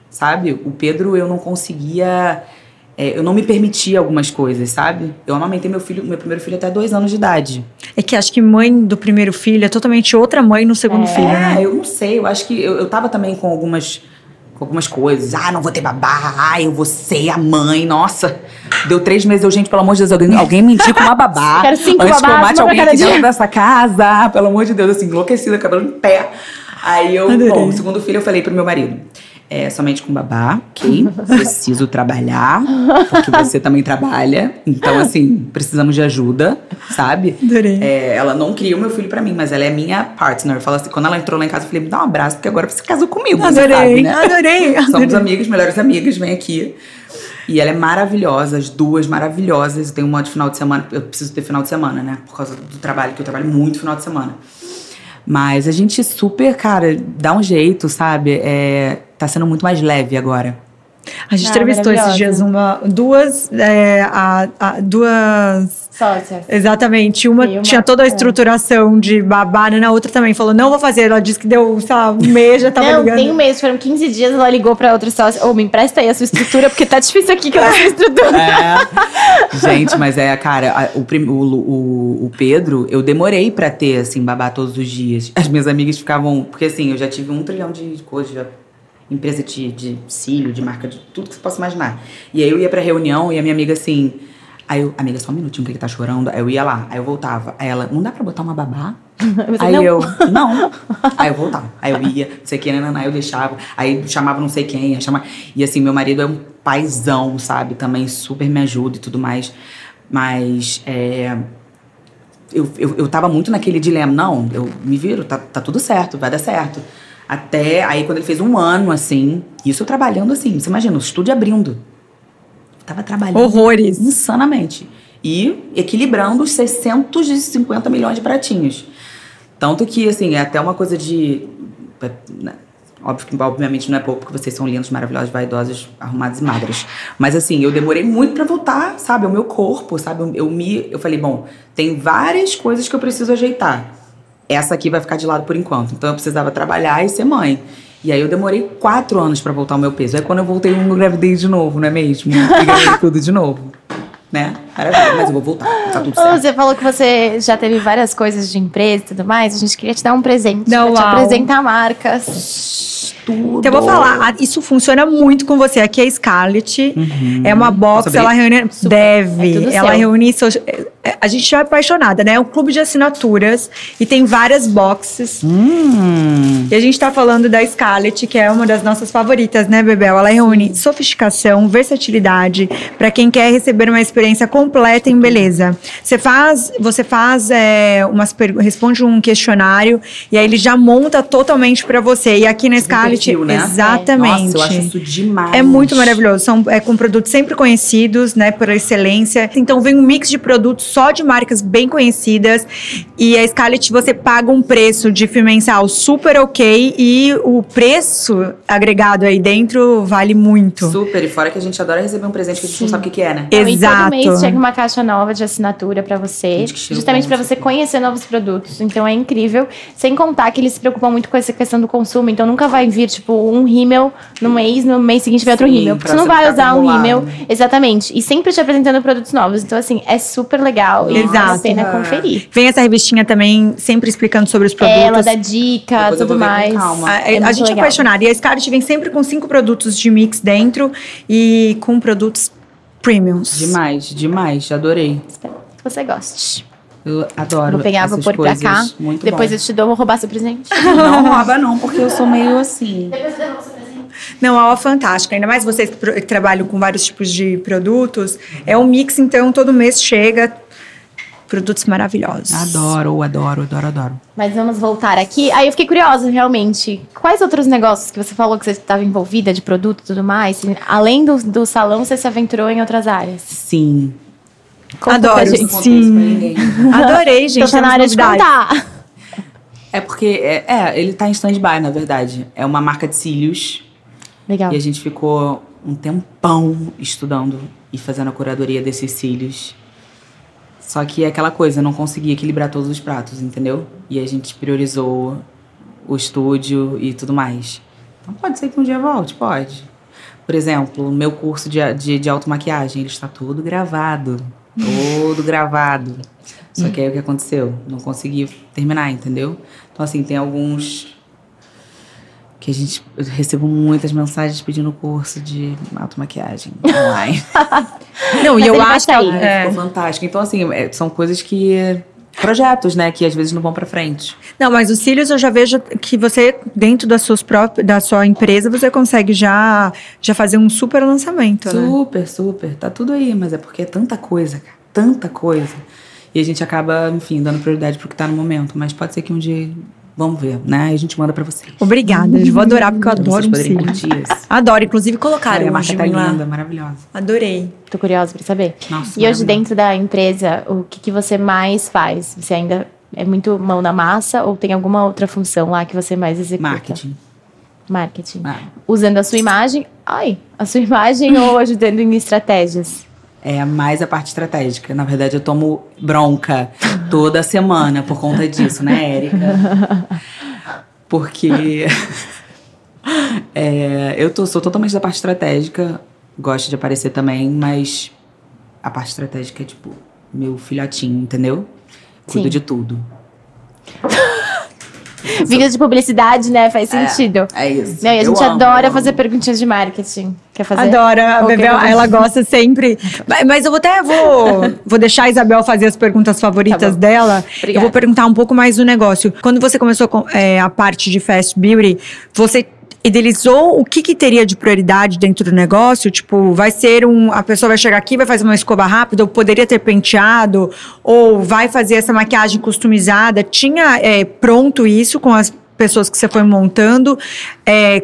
sabe? O Pedro, eu não conseguia, é, eu não me permitia algumas coisas, sabe? Eu amamentei meu filho, meu primeiro filho até dois anos de idade. É que acho que mãe do primeiro filho é totalmente outra mãe no segundo filho, né? É, eu não sei, eu acho que eu, eu tava também com algumas com algumas coisas. Ah, não vou ter babá, ah, eu vou ser a mãe, nossa. Deu três meses, eu, gente, pelo amor de Deus, alguém, alguém me indica uma babá. Quero cinco antes que eu babás, mate alguém aqui dentro dessa casa. Pelo amor de Deus, assim, enlouquecida, cabelo em pé. Aí eu, Adorei. bom, o segundo filho eu falei pro meu marido. É, somente com babá, ok? Preciso trabalhar, porque você também trabalha. Então, assim, precisamos de ajuda, sabe? Adorei. É, ela não o meu filho pra mim, mas ela é minha partner. Fala assim, quando ela entrou lá em casa, eu falei, me dá um abraço, porque agora você casou comigo, você Adorei, sabe, né? adorei, Somos adorei. amigas, melhores amigas, vem aqui. E ela é maravilhosa, as duas maravilhosas. Eu tenho uma de final de semana, eu preciso ter final de semana, né? Por causa do trabalho, que eu trabalho muito final de semana. Mas a gente super, cara, dá um jeito, sabe? É, tá sendo muito mais leve agora. A gente Ah, entrevistou esses dias uma, duas, é, a- a- duas Sócias. Exatamente. Uma, uma- tinha toda a estruturação de babá, né? Na outra também falou, não vou fazer. Ela disse que deu, sei lá, um mês, já tava não, ligando. tem um mês, foram 15 dias, ela ligou pra outra sócia. Ô, me empresta aí a sua estrutura, porque tá difícil aqui que eu não estrutura. É. Gente, mas é, cara, a- o, prim- o, o, o Pedro, eu demorei pra ter, assim, babá todos os dias. As minhas amigas ficavam. Porque, assim, eu já tive um trilhão de coisas, já, empresa de, de cílio, de marca, de tudo que você possa imaginar. E aí eu ia pra reunião e a minha amiga, assim. Aí eu, amiga, só um minutinho que ele tá chorando. Aí eu ia lá, aí eu voltava. Aí ela, não dá pra botar uma babá? Você, aí não. eu, não. Aí eu voltava. Aí eu ia, não sei o que, nanana, aí eu deixava. Aí chamava não sei quem, chamava. E assim, meu marido é um paizão, sabe? Também super me ajuda e tudo mais. Mas é, eu, eu, eu tava muito naquele dilema. Não, eu me viro, tá, tá tudo certo, vai dar certo. Até aí, quando ele fez um ano, assim, isso eu trabalhando assim, você imagina, o estúdio abrindo. Eu tava trabalhando. Horrores. Insanamente. E equilibrando os 650 milhões de pratinhos. Tanto que, assim, é até uma coisa de. é, né, Óbvio que, obviamente, não é pouco, porque vocês são lindos, maravilhosos, vaidosos, arrumados e magras. Mas, assim, eu demorei muito pra voltar, sabe? O meu corpo, sabe? Eu, eu me. Eu falei, bom, tem várias coisas que eu preciso ajeitar. Essa aqui vai ficar de lado por enquanto. Então, eu precisava trabalhar e ser mãe. E aí, eu demorei quatro anos pra voltar ao meu peso. Aí, quando eu voltei, eu engravidei de novo, não é mesmo? E tudo de novo. Né? Maravilha, mas eu vou voltar. Tá tudo certo. Você falou que você já teve várias coisas de empresa e tudo mais. A gente queria te dar um presente. Não, pra te apresentar marcas. Tudo. Então eu vou falar, isso funciona muito com você. Aqui é a Scarlett, é uma box, ela reúne. Super. Deve. É ela seu. reúne. é- é- A gente é apaixonada, né? É um clube de assinaturas e tem várias boxes. Hum. E a gente tá falando da Scarlett, que é uma das nossas favoritas, né, Bebel? Ela reúne sofisticação, versatilidade, para quem quer receber uma experiência completa em beleza. Você faz, você faz é, umas responde um questionário e aí ele já monta totalmente para você. E aqui na Scarlett, perfil, né? exatamente. Nossa, eu acho isso demais. É muito maravilhoso. São é, com produtos sempre conhecidos, né, por excelência. Então vem um mix de produtos só de marcas bem conhecidas. E a Scarlett você paga um preço de FII mensal super ok e o preço agregado aí dentro vale muito. Super, e fora que a gente adora receber um presente que a gente não sabe o que, que é, né? Não, E Exato. todo mês chega uma caixa nova de assinatura pra você, justamente bom, pra você conhecer novos produtos. Então é incrível. Sem contar que eles se preocupam muito com essa questão do consumo. Então nunca vai vir, tipo, um rímel no mês, no mês seguinte vem outro rímel. Porque você não vai usar um rímel. Exatamente. E sempre te apresentando produtos novos. Então, assim, é super legal. E vale a Exato. pena conferir. Vem essa revistinha também, sempre explicando sobre os produtos. Ela dá dica, Depois tudo mais. calma. A, É a gente é apaixonada. E a Scarlett vem sempre com cinco produtos de mix dentro e com produtos premiums. Demais, demais, adorei. Espero que você goste. Eu adoro. Vou pegar, vou pôr pra coisas. cá. Muito Depois bom. eu te dou, vou roubar seu presente. Não rouba, não, porque eu sou meio assim. Depois eu devolvo seu presente. Não, aula fantástica. Ainda mais vocês que trabalham com vários tipos de produtos. É um mix, então, todo mês chega produtos maravilhosos. Adoro, adoro, adoro, adoro. Mas vamos voltar aqui. Aí eu fiquei curiosa, realmente. Quais outros negócios que você falou que você estava envolvida de produto e tudo mais? Além do, do salão, você se aventurou em outras áreas? Sim. Conta Adoro. gente. Sim. ninguém. Adorei, gente. Então tá na área de contar. É porque, é, é, ele tá em stand-by, na verdade. É uma marca de cílios. Legal. E a gente ficou um tempão estudando e fazendo a curadoria desses cílios. Só que é aquela coisa, eu não consegui equilibrar todos os pratos, entendeu? E a gente priorizou o estúdio e tudo mais. Então pode ser que um dia volte, pode. Por exemplo, meu curso de, de, de automaquiagem, ele está todo gravado. Todo gravado. Só que aí o que aconteceu? Não consegui terminar, entendeu? Então, assim, tem alguns que a gente eu recebo muitas mensagens pedindo curso de automaquiagem online. Não, Mas e eu acho que é, Ficou fantástico. Então, assim, é, são coisas que. Projetos, né? Que às vezes não vão pra frente. Não, mas os cílios eu já vejo que você, dentro das suas próprias, da sua empresa, você consegue já, já fazer um super lançamento, né? Super, super. Tá tudo aí, mas é porque é tanta coisa, cara. Tanta coisa. E a gente acaba, enfim, dando prioridade pro que tá no momento. Mas pode ser que um dia. Vamos ver, né? Aí a gente manda pra vocês. Obrigada, eu vou adorar, porque eu adoro vocês um cílio. Adoro, inclusive colocaram Cara, a marca tá lá. linda, maravilhosa. Adorei. Tô curiosa pra saber. Nossa, E hoje, dentro da empresa, o que, que você mais faz? Você ainda é muito mão na massa ou tem alguma outra função lá que você mais executa? Marketing. Marketing. Ah, Usando a sua imagem. Ai, a sua imagem ou ajudando em estratégias? É mais a parte estratégica. Na verdade, eu tomo bronca toda semana por conta disso, né, Érica? Porque é, eu tô, sou totalmente da parte estratégica, gosto de aparecer também, mas a parte estratégica é tipo meu filhotinho, entendeu? Cuido Sim. de tudo. Vinda de publicidade, né? Faz sentido. É isso. Não, e a Eu gente amo, adora eu fazer amo. perguntinhas de marketing. Quer fazer? Adora, Bebel, ela gosta sempre. Mas- Mas eu vou até vou, vou deixar a Isabel fazer as perguntas favoritas Tá dela. Obrigada. Eu vou perguntar um pouco mais do negócio. Quando você começou com é, a parte de Fast Beauty, você idealizou o que, que teria de prioridade dentro do negócio? Tipo, vai ser um. A pessoa vai chegar aqui, vai fazer uma escova rápida, ou poderia ter penteado, ou vai fazer essa maquiagem customizada. Tinha é, pronto isso com as pessoas que você foi montando? É,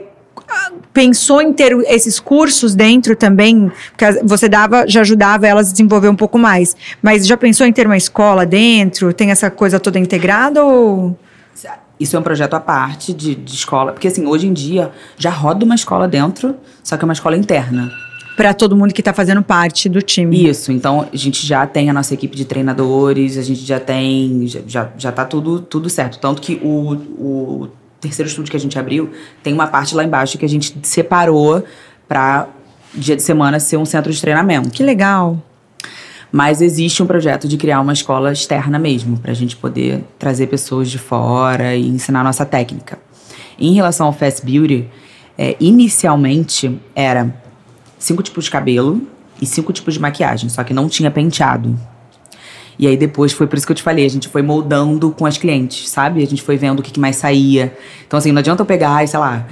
pensou em ter esses cursos dentro também, porque você dava, já ajudava elas a desenvolver um pouco mais. Mas já pensou em ter uma escola dentro? Tem essa coisa toda integrada ou isso é um projeto à parte de, de escola, porque assim, hoje em dia já roda uma escola dentro, só que é uma escola interna. Para todo mundo que está fazendo parte do time. Isso, então a gente já tem a nossa equipe de treinadores, a gente já tem, já, já, tá tudo, tudo certo. Tanto que o, o terceiro estúdio que a gente abriu tem uma parte lá embaixo que a gente separou para dia de semana ser um centro de treinamento. Que legal. Mas existe um projeto de criar uma escola externa mesmo, para a gente poder trazer pessoas de fora e ensinar nossa técnica. Em relação ao Fast Beauty, é, inicialmente era cinco tipos de cabelo e cinco tipos de maquiagem, só que não tinha penteado. E aí depois foi por isso que eu te falei, a gente foi moldando com as clientes, sabe? A gente foi vendo o que, que mais saía. Então, assim, não adianta eu pegar sei lá,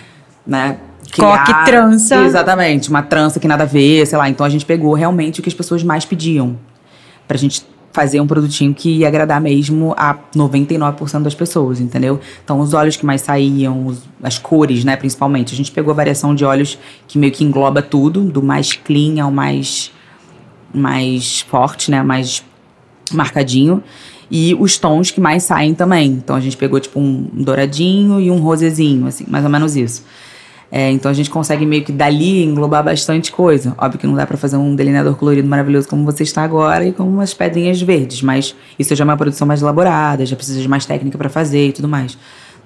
né? Criar, Coque trança. Exatamente, uma trança que nada a ver, sei lá. Então a gente pegou realmente o que as pessoas mais pediam pra gente fazer um produtinho que ia agradar mesmo a 99% das pessoas, entendeu? Então, os olhos que mais saíam, os, as cores, né, principalmente. A gente pegou a variação de olhos que meio que engloba tudo, do mais clean ao mais, mais forte, né, mais marcadinho. E os tons que mais saem também. Então, a gente pegou, tipo, um douradinho e um rosezinho, assim, mais ou menos isso. É, então a gente consegue meio que dali englobar bastante coisa. Óbvio que não dá para fazer um delineador colorido maravilhoso como você está agora e com umas pedrinhas verdes, mas isso já é uma produção mais elaborada, já precisa de mais técnica para fazer e tudo mais.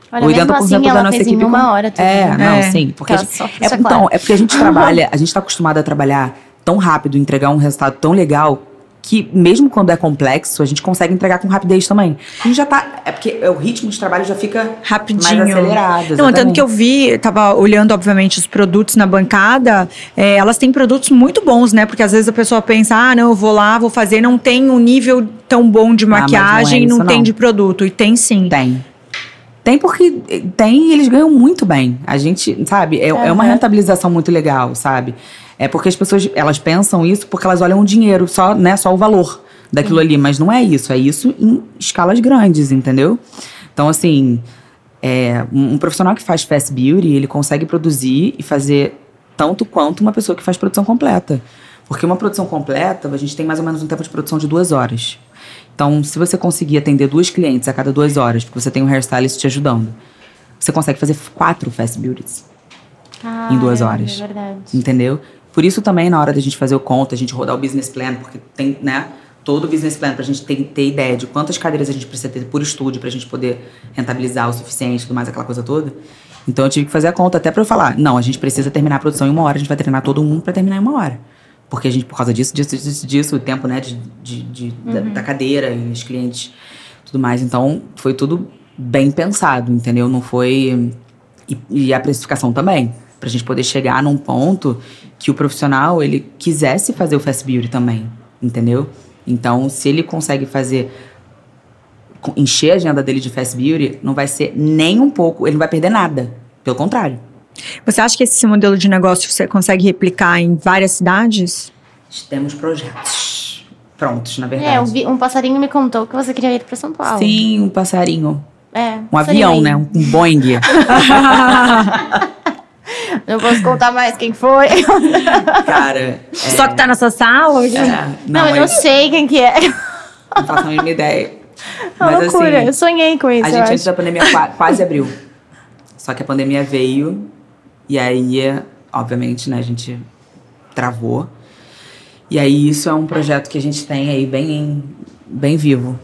Olha, 80% mesmo assim, da nossa equipe. Em uma hora tudo, É, né? não, é. sim. Porque gente, é, então, é porque a gente trabalha, a gente está acostumado a trabalhar tão rápido, entregar um resultado tão legal que mesmo quando é complexo, a gente consegue entregar com rapidez também. A gente já tá. É porque o ritmo de trabalho já fica rapidinho. mais acelerado. Exatamente. Não, tanto que eu vi, tava olhando, obviamente, os produtos na bancada, é, elas têm produtos muito bons, né? Porque às vezes a pessoa pensa, ah, não, eu vou lá, vou fazer, não tem um nível tão bom de maquiagem, ah, não, é não, tem de produto. E tem sim. Tem. Tem porque tem e eles ganham muito bem. A gente, sabe, é, é uma rentabilização muito legal, sabe? É porque as pessoas, elas pensam isso porque elas olham o dinheiro, só, né, só o valor daquilo ali, mas não é isso, é isso em escalas grandes, entendeu? Então, assim, é, um profissional que faz fast beauty, ele consegue produzir e fazer tanto quanto uma pessoa que faz produção completa. Porque uma produção completa, a gente tem mais ou menos um tempo de produção de duas horas. Então, se você conseguir atender duas clientes a cada duas horas, porque você tem um hairstylist te ajudando, você consegue fazer quatro fast beauties ah, em duas horas. É verdade. Entendeu? Por isso também, na hora da gente fazer o conta, a gente rodar o business plan, porque tem, né, todo o business plan para a gente ter, ter ideia de quantas cadeiras a gente precisa ter por estúdio para a gente poder rentabilizar o suficiente, tudo mais, aquela coisa toda. Então eu tive que fazer a conta até para eu falar, não, a gente precisa terminar a produção em uma hora, a gente vai treinar todo mundo para terminar em uma hora. Porque a gente, por causa disso, disso, disso, disso o tempo, né, de, de, de uhum. da, da, cadeira e os clientes, tudo mais. Então, foi tudo bem pensado, entendeu? Não foi... E, e a precificação também para a gente poder chegar num ponto que o profissional ele quisesse fazer o fast beauty também, entendeu? Então, se ele consegue fazer encher a agenda dele de fast beauty, não vai ser nem um pouco, ele não vai perder nada, pelo contrário. Você acha que esse modelo de negócio você consegue replicar em várias cidades? Temos projetos prontos, na verdade. É, vi, um passarinho me contou que você queria ir para São Paulo. Sim, um passarinho. É, um avião, né? Um Boeing. Não posso contar mais quem foi. Cara. É... Só que tá nessa sala? É, não, não eu não sei quem que é. Não faço a mínima ideia. Mas, Uma loucura, assim, eu sonhei com isso. A gente, antes da pandemia, quase abriu. Só que a pandemia veio e aí, obviamente, né, a gente travou. E aí, isso é um projeto que a gente tem aí bem, bem vivo.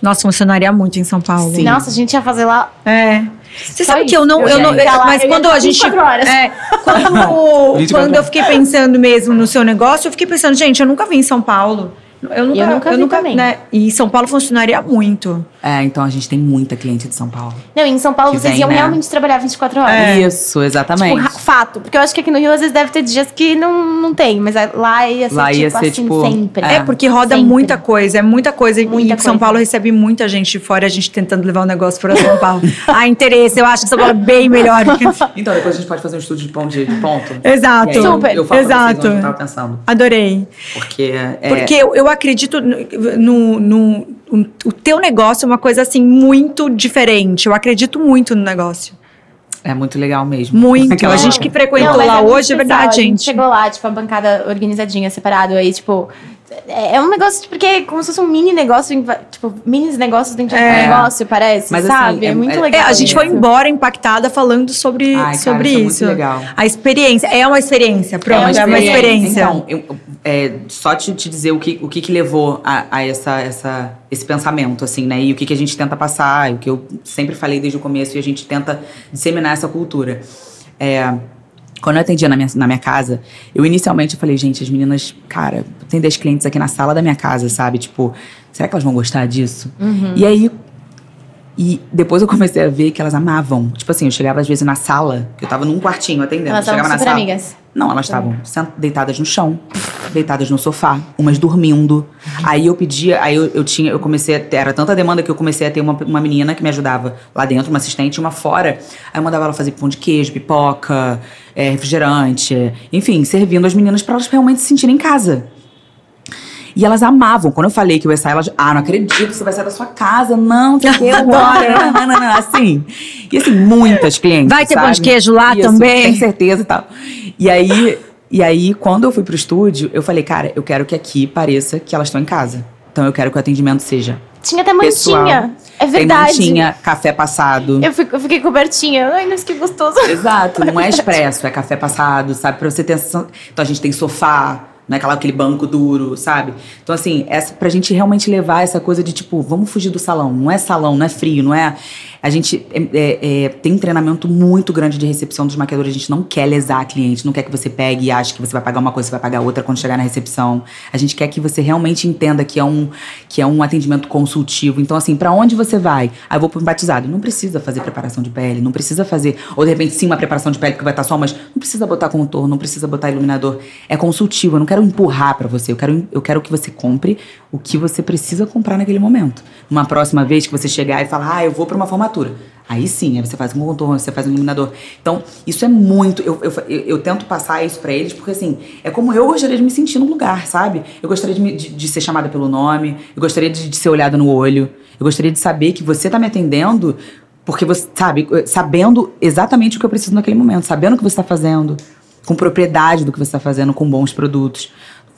Nossa, funcionaria muito em São Paulo. Sim. Nossa, a gente ia fazer lá. É. Você sabe que eu não. Eu, eu não lá, mas quando a gente. É, quando, quando eu fiquei pensando mesmo no seu negócio, eu fiquei pensando, gente, eu nunca vi em São Paulo. Eu nunca, Eu nunca vi também. Né? E São Paulo funcionaria muito. É, então a gente tem muita cliente de São Paulo. Não, em São Paulo vocês vem, iam né? realmente trabalhar 24 horas. É. Isso, exatamente. Tipo, fato. Porque eu acho que aqui no Rio, às vezes, deve ter dias que não, não tem. Mas a- lá ia ser, Lá tipo, ia ser, assim, tipo, sempre. É, porque roda Sempre. muita coisa, é muita coisa. Muita e São coisa. Paulo recebe muita gente de fora, a gente tentando levar o negócio para São Paulo. Há interesse, eu acho que São Paulo é bem melhor. do que- Então, depois a gente pode fazer um estudo de ponto. De ponto. Exato. Aí, Super. Eu falo pra vocês Exato. onde eu tava pensando. Adorei. Porque é... Porque eu, eu acredito no, no, no- O teu negócio é uma coisa assim muito diferente. Eu acredito muito no negócio. É muito legal mesmo. Muito. Aquela A gente que frequentou Não, mas lá muito hoje, é especial. verdade, A gente gente. chegou lá, tipo, a bancada organizadinha, separado. Aí, tipo, é é um negócio, porque é como se fosse um mini negócio, tipo, mini negócios dentro de É. um negócio, parece, Mas, assim, sabe? é- é, muito é- legal. É, a gente isso. foi embora impactada falando sobre, Ai, cara, sobre isso é muito isso. legal. A experiência. É uma experiência, pronto. É uma experiência. Então, eu, é, só te, te dizer o que, o que, que levou a, a essa, essa, esse pensamento, assim, né? E o que, que a gente tenta passar, o que eu sempre falei desde o começo, e a gente tenta disseminar essa cultura. É, quando eu atendia na minha, na minha casa, eu inicialmente falei, gente, as meninas, cara, tem 10 clientes aqui na sala da minha casa, sabe? Tipo, será que elas vão gostar disso? E aí, e depois eu comecei a ver que elas amavam. Tipo assim, eu chegava às vezes na sala, eu tava num quartinho atendendo. Elas estavam super amigas. Não, elas estavam deitadas no chão, deitadas no sofá, umas dormindo. Aí eu pedia, aí eu, eu tinha, eu comecei a ter, era tanta demanda que eu comecei a ter uma, uma menina que me ajudava lá dentro, uma assistente, e uma fora. Aí eu mandava ela fazer pão de queijo, pipoca, é, refrigerante, enfim, servindo as meninas pra elas realmente se sentirem em casa. E elas amavam. Quando eu falei que eu ia sair, elas. Ah, não acredito que você vai sair da sua casa. Não, que, agora. não, não, não, assim. E assim, muitas clientes. Vai ter pão de sabe? queijo lá Isso, também? Tem certeza e tal. E aí, e aí, quando eu fui pro estúdio, eu falei, cara, eu quero que aqui pareça que elas estão em casa. Então eu quero que o atendimento seja Tinha até pessoal. mantinha. É Tem verdade. mantinha, café passado. Eu, fico- eu fiquei cobertinha. Ai, nossa, que gostoso. Exato, não é expresso, é café passado, sabe? Pra você ter essa. sensação- Então a gente tem sofá, não é aquela, aquele banco duro, sabe? Então, assim, essa, pra gente realmente levar essa coisa de tipo, vamos fugir do salão. Não é salão, não é frio, não é. A gente é, é, é, tem um treinamento muito grande de recepção dos maquiadores. A gente não quer lesar a cliente, não quer que você pegue e ache que você vai pagar uma coisa, você vai pagar outra quando chegar na recepção. A gente quer que você realmente entenda que é um, que é um atendimento consultivo. Então, assim, pra onde você vai? Ah, eu vou pro batizado. Não precisa fazer preparação de pele, não precisa fazer. Ou de repente, sim, uma preparação de pele que vai estar só, mas não precisa botar contorno, não precisa botar iluminador. É consultivo. Eu não quero empurrar pra você. Eu quero, eu quero que você compre o que você precisa comprar naquele momento. Uma próxima vez que você chegar e falar, ah, eu vou pra uma formatura. Aí sim, aí você faz um contorno, você faz um iluminador. Então, isso é muito. Eu, eu, eu, tento passar isso pra eles, porque assim, é como eu gostaria de me sentir no lugar, sabe? Eu gostaria de, me- de, de ser chamada pelo nome, eu gostaria de, de ser olhada no olho, eu gostaria de saber que você tá me atendendo porque você, sabe, sabendo exatamente o que eu preciso naquele momento, sabendo o que você tá fazendo, com propriedade do que você tá fazendo, com bons produtos.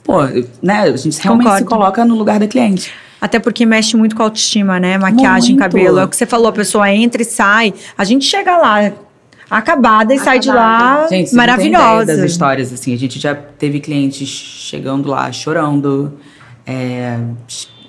Pô, né? A gente realmente se Concordo. coloca no lugar da cliente. Até porque mexe muito com a autoestima, né? Maquiagem, Muito. cabelo. É o que você falou, a pessoa entra e sai. A gente chega lá acabada e sai de lá Gente, maravilhosa. das histórias, assim. A gente já teve clientes chegando lá chorando, é,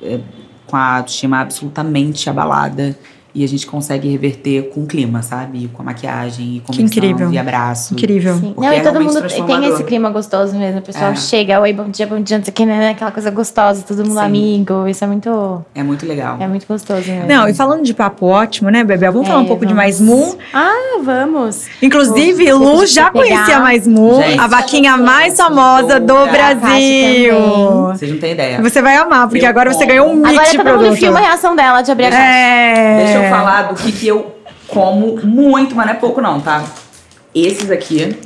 é, com a autoestima absolutamente abalada. E a gente consegue reverter com o clima, sabe? Com a maquiagem, e conversando, incrível. e abraço. Incrível. Sim. Não, é e todo realmente mundo tem esse clima gostoso mesmo. O pessoal É. chega, oi, bom dia, bom dia, não sei o que, né? Aquela coisa gostosa, todo mundo Sim. amigo. Isso é muito, É muito legal. é muito gostoso mesmo. Não, e falando de papo ótimo, né, Bebel? Vamos falar um É, pouco de vamos. Mais Mu. Ah, vamos. Inclusive, Lu já pegar. conhecia Mais Mu, Gente, a vaquinha mais famosa do Brasil. Vocês não têm ideia. Você vai amar, porque Eu agora você ganhou um Agora de todo mundo filma a reação dela de abrir a caixa. É. Deixa eu falar do que, que eu como muito, mas não é pouco não, tá? Esses aqui,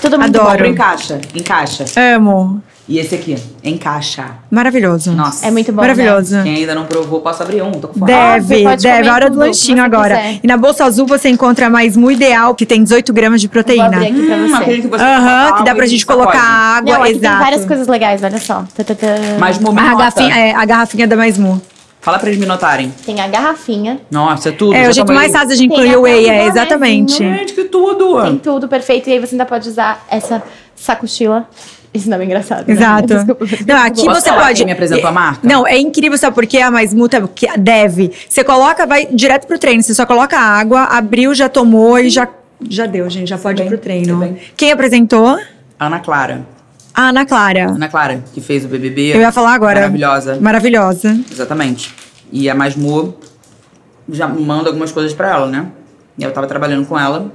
Tudo muito Adoro. compro em caixa, em caixa. Amo. E esse aqui, em caixa. Maravilhoso. Nossa. É muito bom, Maravilhoso. Quem ainda não provou, posso abrir um, tô com fome. Deve, pode deve. hora do lanchinho agora. quiser. E na Bolsa Azul você encontra mais Mu Ideal, que tem 18 gramas de Vou proteína. abrir aqui pra Hum, você. aquele que você Aham, coloca que dá pra gente colocar água, Não, aqui exato. tem várias coisas legais, olha só. Tá, tá, tá. A momento. garrafinha, é, a garrafinha da Mais Mu. Fala pra eles me notarem. Tem a garrafinha, Nossa, é tudo. É o jeito mais fácil de incluir o whey, é, exatamente. Gente, que tudo. tem tudo perfeito. E aí você ainda pode usar essa sacochila. Isso não é engraçado. né? Exato. Desculpa. Não, aqui você falar pode. quem me apresentou a marca? Não, é incrível, sabe por quê? A mais multa que deve. Você coloca, vai direto pro treino. Você só coloca água, abriu, já tomou e já, já deu, gente. Já pode ir pro treino. Quem apresentou? Ana Clara. A Ana Clara. Ana Clara, que fez o BBB. Eu ia falar agora. Maravilhosa. Maravilhosa. Exatamente. E a Masmu já manda algumas coisas pra ela, né? E eu tava trabalhando com ela.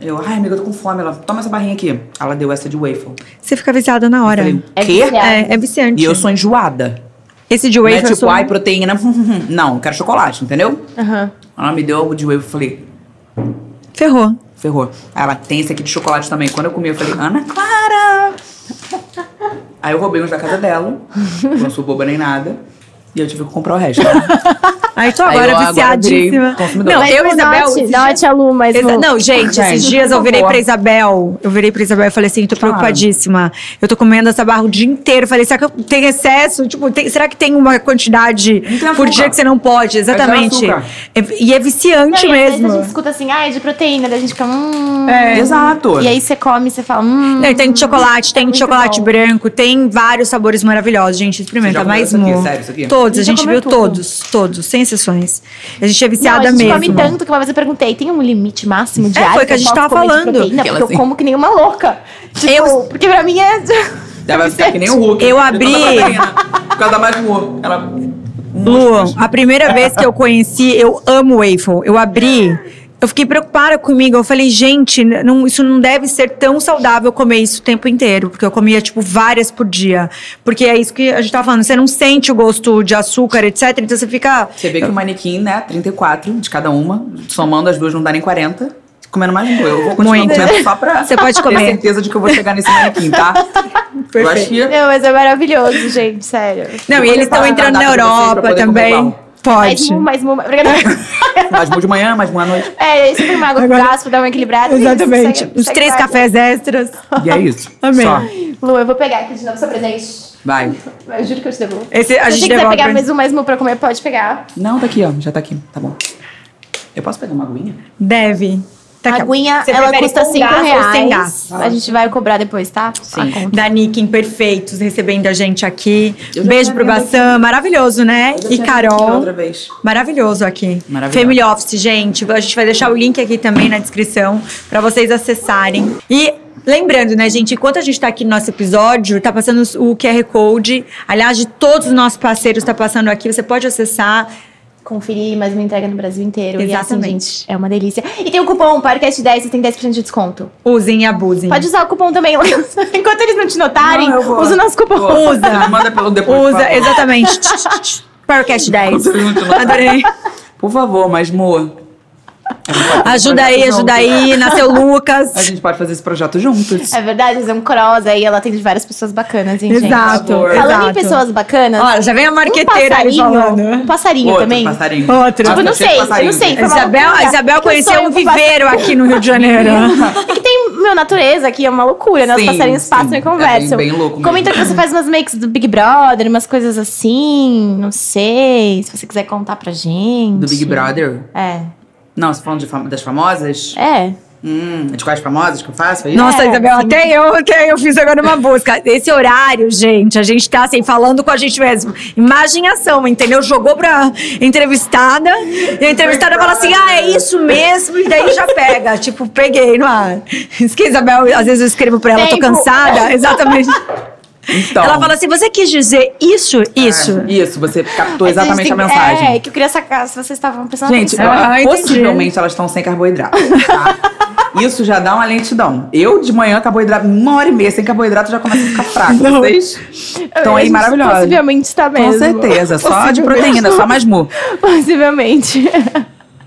Eu, ai, amiga, eu tô com fome. Ela, toma essa barrinha aqui. Ela deu essa de waffle. Você fica viciada na hora. Eu falei, É. É, é viciante. E eu sou enjoada. Esse de Não wafer é tipo, sou- ai, proteína. Não, eu quero chocolate, entendeu? Aham. Ela me deu o de waffle, eu falei, Ferrou. ferrou. Ela tem esse aqui de chocolate também. Quando eu comi, eu falei, Ana Clara! Aí eu roubei uns da casa dela. não sou boba nem nada. E eu tive que comprar o resto. né? Aí tô Aí agora eu viciadíssima. não, Mas eu e Não, Isabel. Não, a dias- tia Lu, mas. Exa- Não, gente, Gente, esses dias eu virei favor. pra Isabel. Eu virei pra Isabel e falei assim: tô Claro. preocupadíssima. Eu tô comendo essa barra o dia inteiro. Falei, será que eu tenho excesso? Tipo, tem- será que tem uma quantidade tem por dia que você não pode? Exatamente. açúcar. É- e é viciante Não, e às vezes mesmo. a gente escuta assim, ah, é de proteína, daí a gente fica, hum. É. Exato. E aí você come e você fala, hum. Não, tem de chocolate, tem de chocolate bom. branco, tem vários sabores maravilhosos. Gente, experimenta. Mais aqui? Todos, a gente viu todos, todos, sem exceções. A gente é Não, viciada a gente mesmo. come tanto que uma vez eu perguntei, tem um limite máximo de É, foi o que a gente tava falando. proteína? Porque assim. eu como que nem uma louca. Tipo, Eu- porque pra mim é... Ela vai ficar que nem o Hulk. Eu abri-. Por causa da Masmu. Ela... Lu, a primeira vez que eu conheci, eu amo waffle. Eu abri, eu fiquei preocupada comigo. Eu falei, gente, não- isso não deve ser tão saudável comer isso o tempo inteiro. Porque eu comia, tipo, várias por dia. Porque é isso que a gente tava falando. Você não sente o gosto de açúcar, etc. Então você fica. Você vê que o manequim, né? 34 de cada uma. Somando as duas não dá nem 40. Comendo mais um. Eu vou continuar Muito. comendo só pra Você pode ter comer. certeza de que eu vou chegar nesse manequim, tá? Eu acho que... Não, mas é maravilhoso, gente, sério. Não, Eu e eles estão entrando na Europa poder comer também. igual. Mais Pode. um, mais um. De manhã, Masmu à noite. É, é super mago Agora- com gás pra dar uma equilibrada. Exatamente. Segue- Os segue três vai. cafés extras. E é isso. Amém. Só. Lu, eu vou pegar aqui de novo seu presente. Vai. Eu juro que eu te devolvo. Esse a Se gente você quiser devolve. pegar mais um, mais um pra comer, pode pegar. Não, tá aqui, ó. Já tá aqui. Tá bom. Eu posso pegar uma aguinha? Deve. Tá aguinha, Você ela custa com 5 gás ou reais. sem gás? A gente vai cobrar depois, tá? Sim. Da Nikin Perfeitos, recebendo a gente aqui. Eu Beijo pro Bassam, maravilhoso, né? E Carol. Outra vez. Maravilhoso aqui. Maravilhoso. Family Office, gente. A gente vai deixar o link aqui também na descrição pra vocês acessarem. E lembrando, né, gente, enquanto a gente tá aqui no nosso episódio, tá passando o QR Code. Aliás, de todos os nossos parceiros tá passando aqui, você pode acessar. Conferir mais uma entrega no Brasil inteiro. E assim, Exatamente. gente, é uma delícia. E tem o cupom PARCAST10, você tem 10% de desconto. Usem e abusem. Pode usar o cupom também. Enquanto eles não te notarem, Não, eu vou. usa o nosso cupom. Pô, Usa. Manda pelo depois. Usa, exatamente. Powercast 10. Adorei. Por favor, Masmu. A gente pode fazer Ajuda aí, ajuda aí. Nasceu A Lucas. gente pode fazer esse projeto juntos. É verdade, fazer um cross aí, ela tem de várias pessoas bacanas, hein, gente? Exato, favor. Falando em pessoas bacanas. Ó, já vem a um marqueteira aí passarinho, falando. um passarinho Outro também. passarinho. Outro. Tipo, não de sei, eu passarinho. não sei. A uma Isabel, a loucura. Isabel conheceu um viveiro aqui no Rio de Janeiro. É que tem, meu, natureza aqui é uma loucura, né? Os Sim, passarinhos sim. passam e conversam. É bem- bem louco mesmo. Comenta que você faz umas makes do Big Brother, umas coisas assim. Não sei. Se você quiser contar pra gente. Do Big Brother? É. Não, você tá falando de fam- das famosas? É. Hum, de quais famosas que eu faço? É isso? Nossa, É, Isabel, até eu, até eu fiz agora uma busca. Esse horário, gente, a gente tá assim, falando com a gente mesmo. Imaginação, entendeu? Jogou pra entrevistada, e a entrevistada fala assim: ah, é isso mesmo, e daí já pega. tipo, peguei no ar. Isso que a Isabel, às vezes eu escrevo pra ela, tô Tempo. cansada. Exatamente. Então. Ela fala assim: você quis dizer isso, isso. É, isso, você captou exatamente a gente tem- mensagem. É, que eu queria sacar se vocês estavam prestando Gente, atenção. Ah, entendi. possivelmente elas estão sem carboidrato, tá? Isso já dá uma lentidão. Eu, de manhã, carboidrato, uma hora e meia sem carboidrato, já começa a ficar fraco. Não. Vocês estão aí A gente maravilhosos. Possivelmente está mesmo. Com certeza, só de proteína, só mais mu. Possivelmente.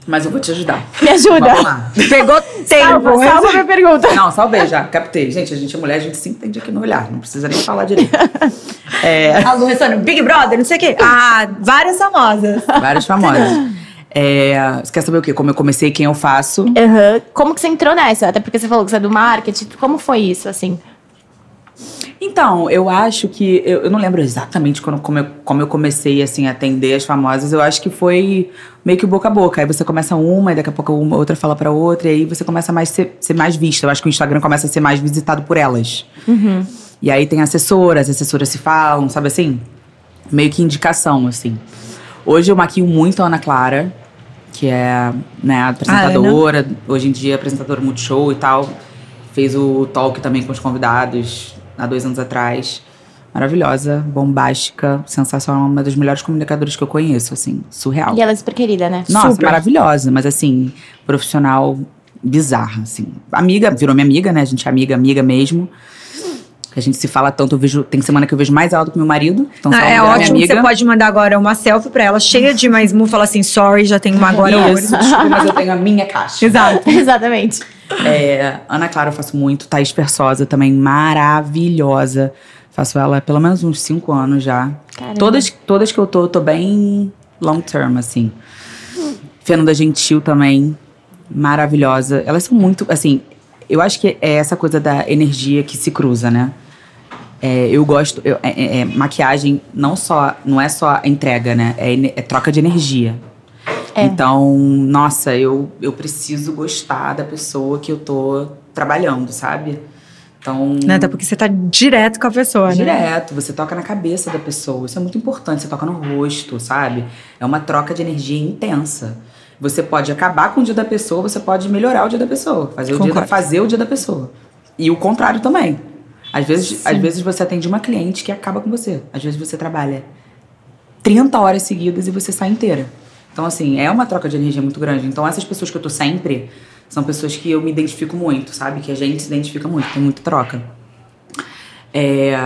Mas eu vou te ajudar. Me ajuda. Vamos lá. Pegou tempo. Salva, salva minha pergunta. Não, salvei já, captei. Gente, a gente é mulher, a gente se entende aqui no olhar. Não precisa nem falar direito. É, A Lu responde, Big Brother, não sei o quê. Ah, várias famosas. várias famosas. É, você quer saber o quê? Como eu comecei, quem eu faço? Aham. Como que você entrou nessa? Até porque você falou que você é do marketing. Como foi isso, assim? Então, eu acho que. Eu, eu não lembro exatamente quando, como, eu, como eu comecei assim, a atender as famosas. Eu acho que foi meio que boca a boca. Aí você começa uma, e daqui a pouco uma outra fala pra outra, e aí você começa a mais ser, ser mais vista. Eu acho que o Instagram começa a ser mais visitado por elas. E aí tem assessoras, as assessoras se falam, sabe assim? Meio que indicação, assim. Hoje eu maquio muito a Ana Clara, que é né, apresentadora, hoje em dia apresentadora Multishow e tal. Fez o talk também com os convidados. Há dois anos atrás. Maravilhosa, bombástica, sensacional, uma das melhores comunicadoras que eu conheço, assim, surreal. E ela é super querida, né? Nossa, Super. maravilhosa, mas assim, profissional bizarra, assim. Amiga, virou minha amiga, né? A gente é amiga, amiga mesmo. A gente se fala tanto, eu vejo, tem semana que eu vejo mais ela do que meu marido. Então, se Ah, é ótimo você pode mandar agora uma selfie pra ela, cheia de mais mu, fala assim, sorry, já tenho uma agora hoje. Mas eu tenho a minha caixa. Exato. Exatamente. É, Ana Clara eu faço muito, Thaís Persosa também, maravilhosa. Faço ela há pelo menos uns cinco anos já. Caramba. Todas, todas que eu tô, eu tô bem long term, assim. Fernanda Gentil também, maravilhosa. Elas são muito, assim, eu acho que é essa coisa da energia que se cruza, né? É, eu gosto, eu- é- é- é, maquiagem não só, não é só entrega, né? É, é troca de energia. É. Então, nossa, eu, eu preciso gostar da pessoa que eu tô trabalhando, sabe? Então, Né, Até porque você tá direto com a pessoa, né? direto, você toca na cabeça da pessoa. Isso é muito importante, você toca no rosto, sabe? É uma troca de energia intensa. Você pode acabar com o dia da pessoa, você pode melhorar o dia da pessoa, fazer o dia da, fazer o dia da pessoa. E o contrário também. Às vezes, às vezes você atende uma cliente que acaba com você. Às vezes você trabalha 30 horas seguidas e você sai inteira. Então, assim, é uma troca de energia muito grande. Então, essas pessoas que eu tô sempre são pessoas que eu me identifico muito, sabe? Que a gente se identifica muito, tem muita troca. É,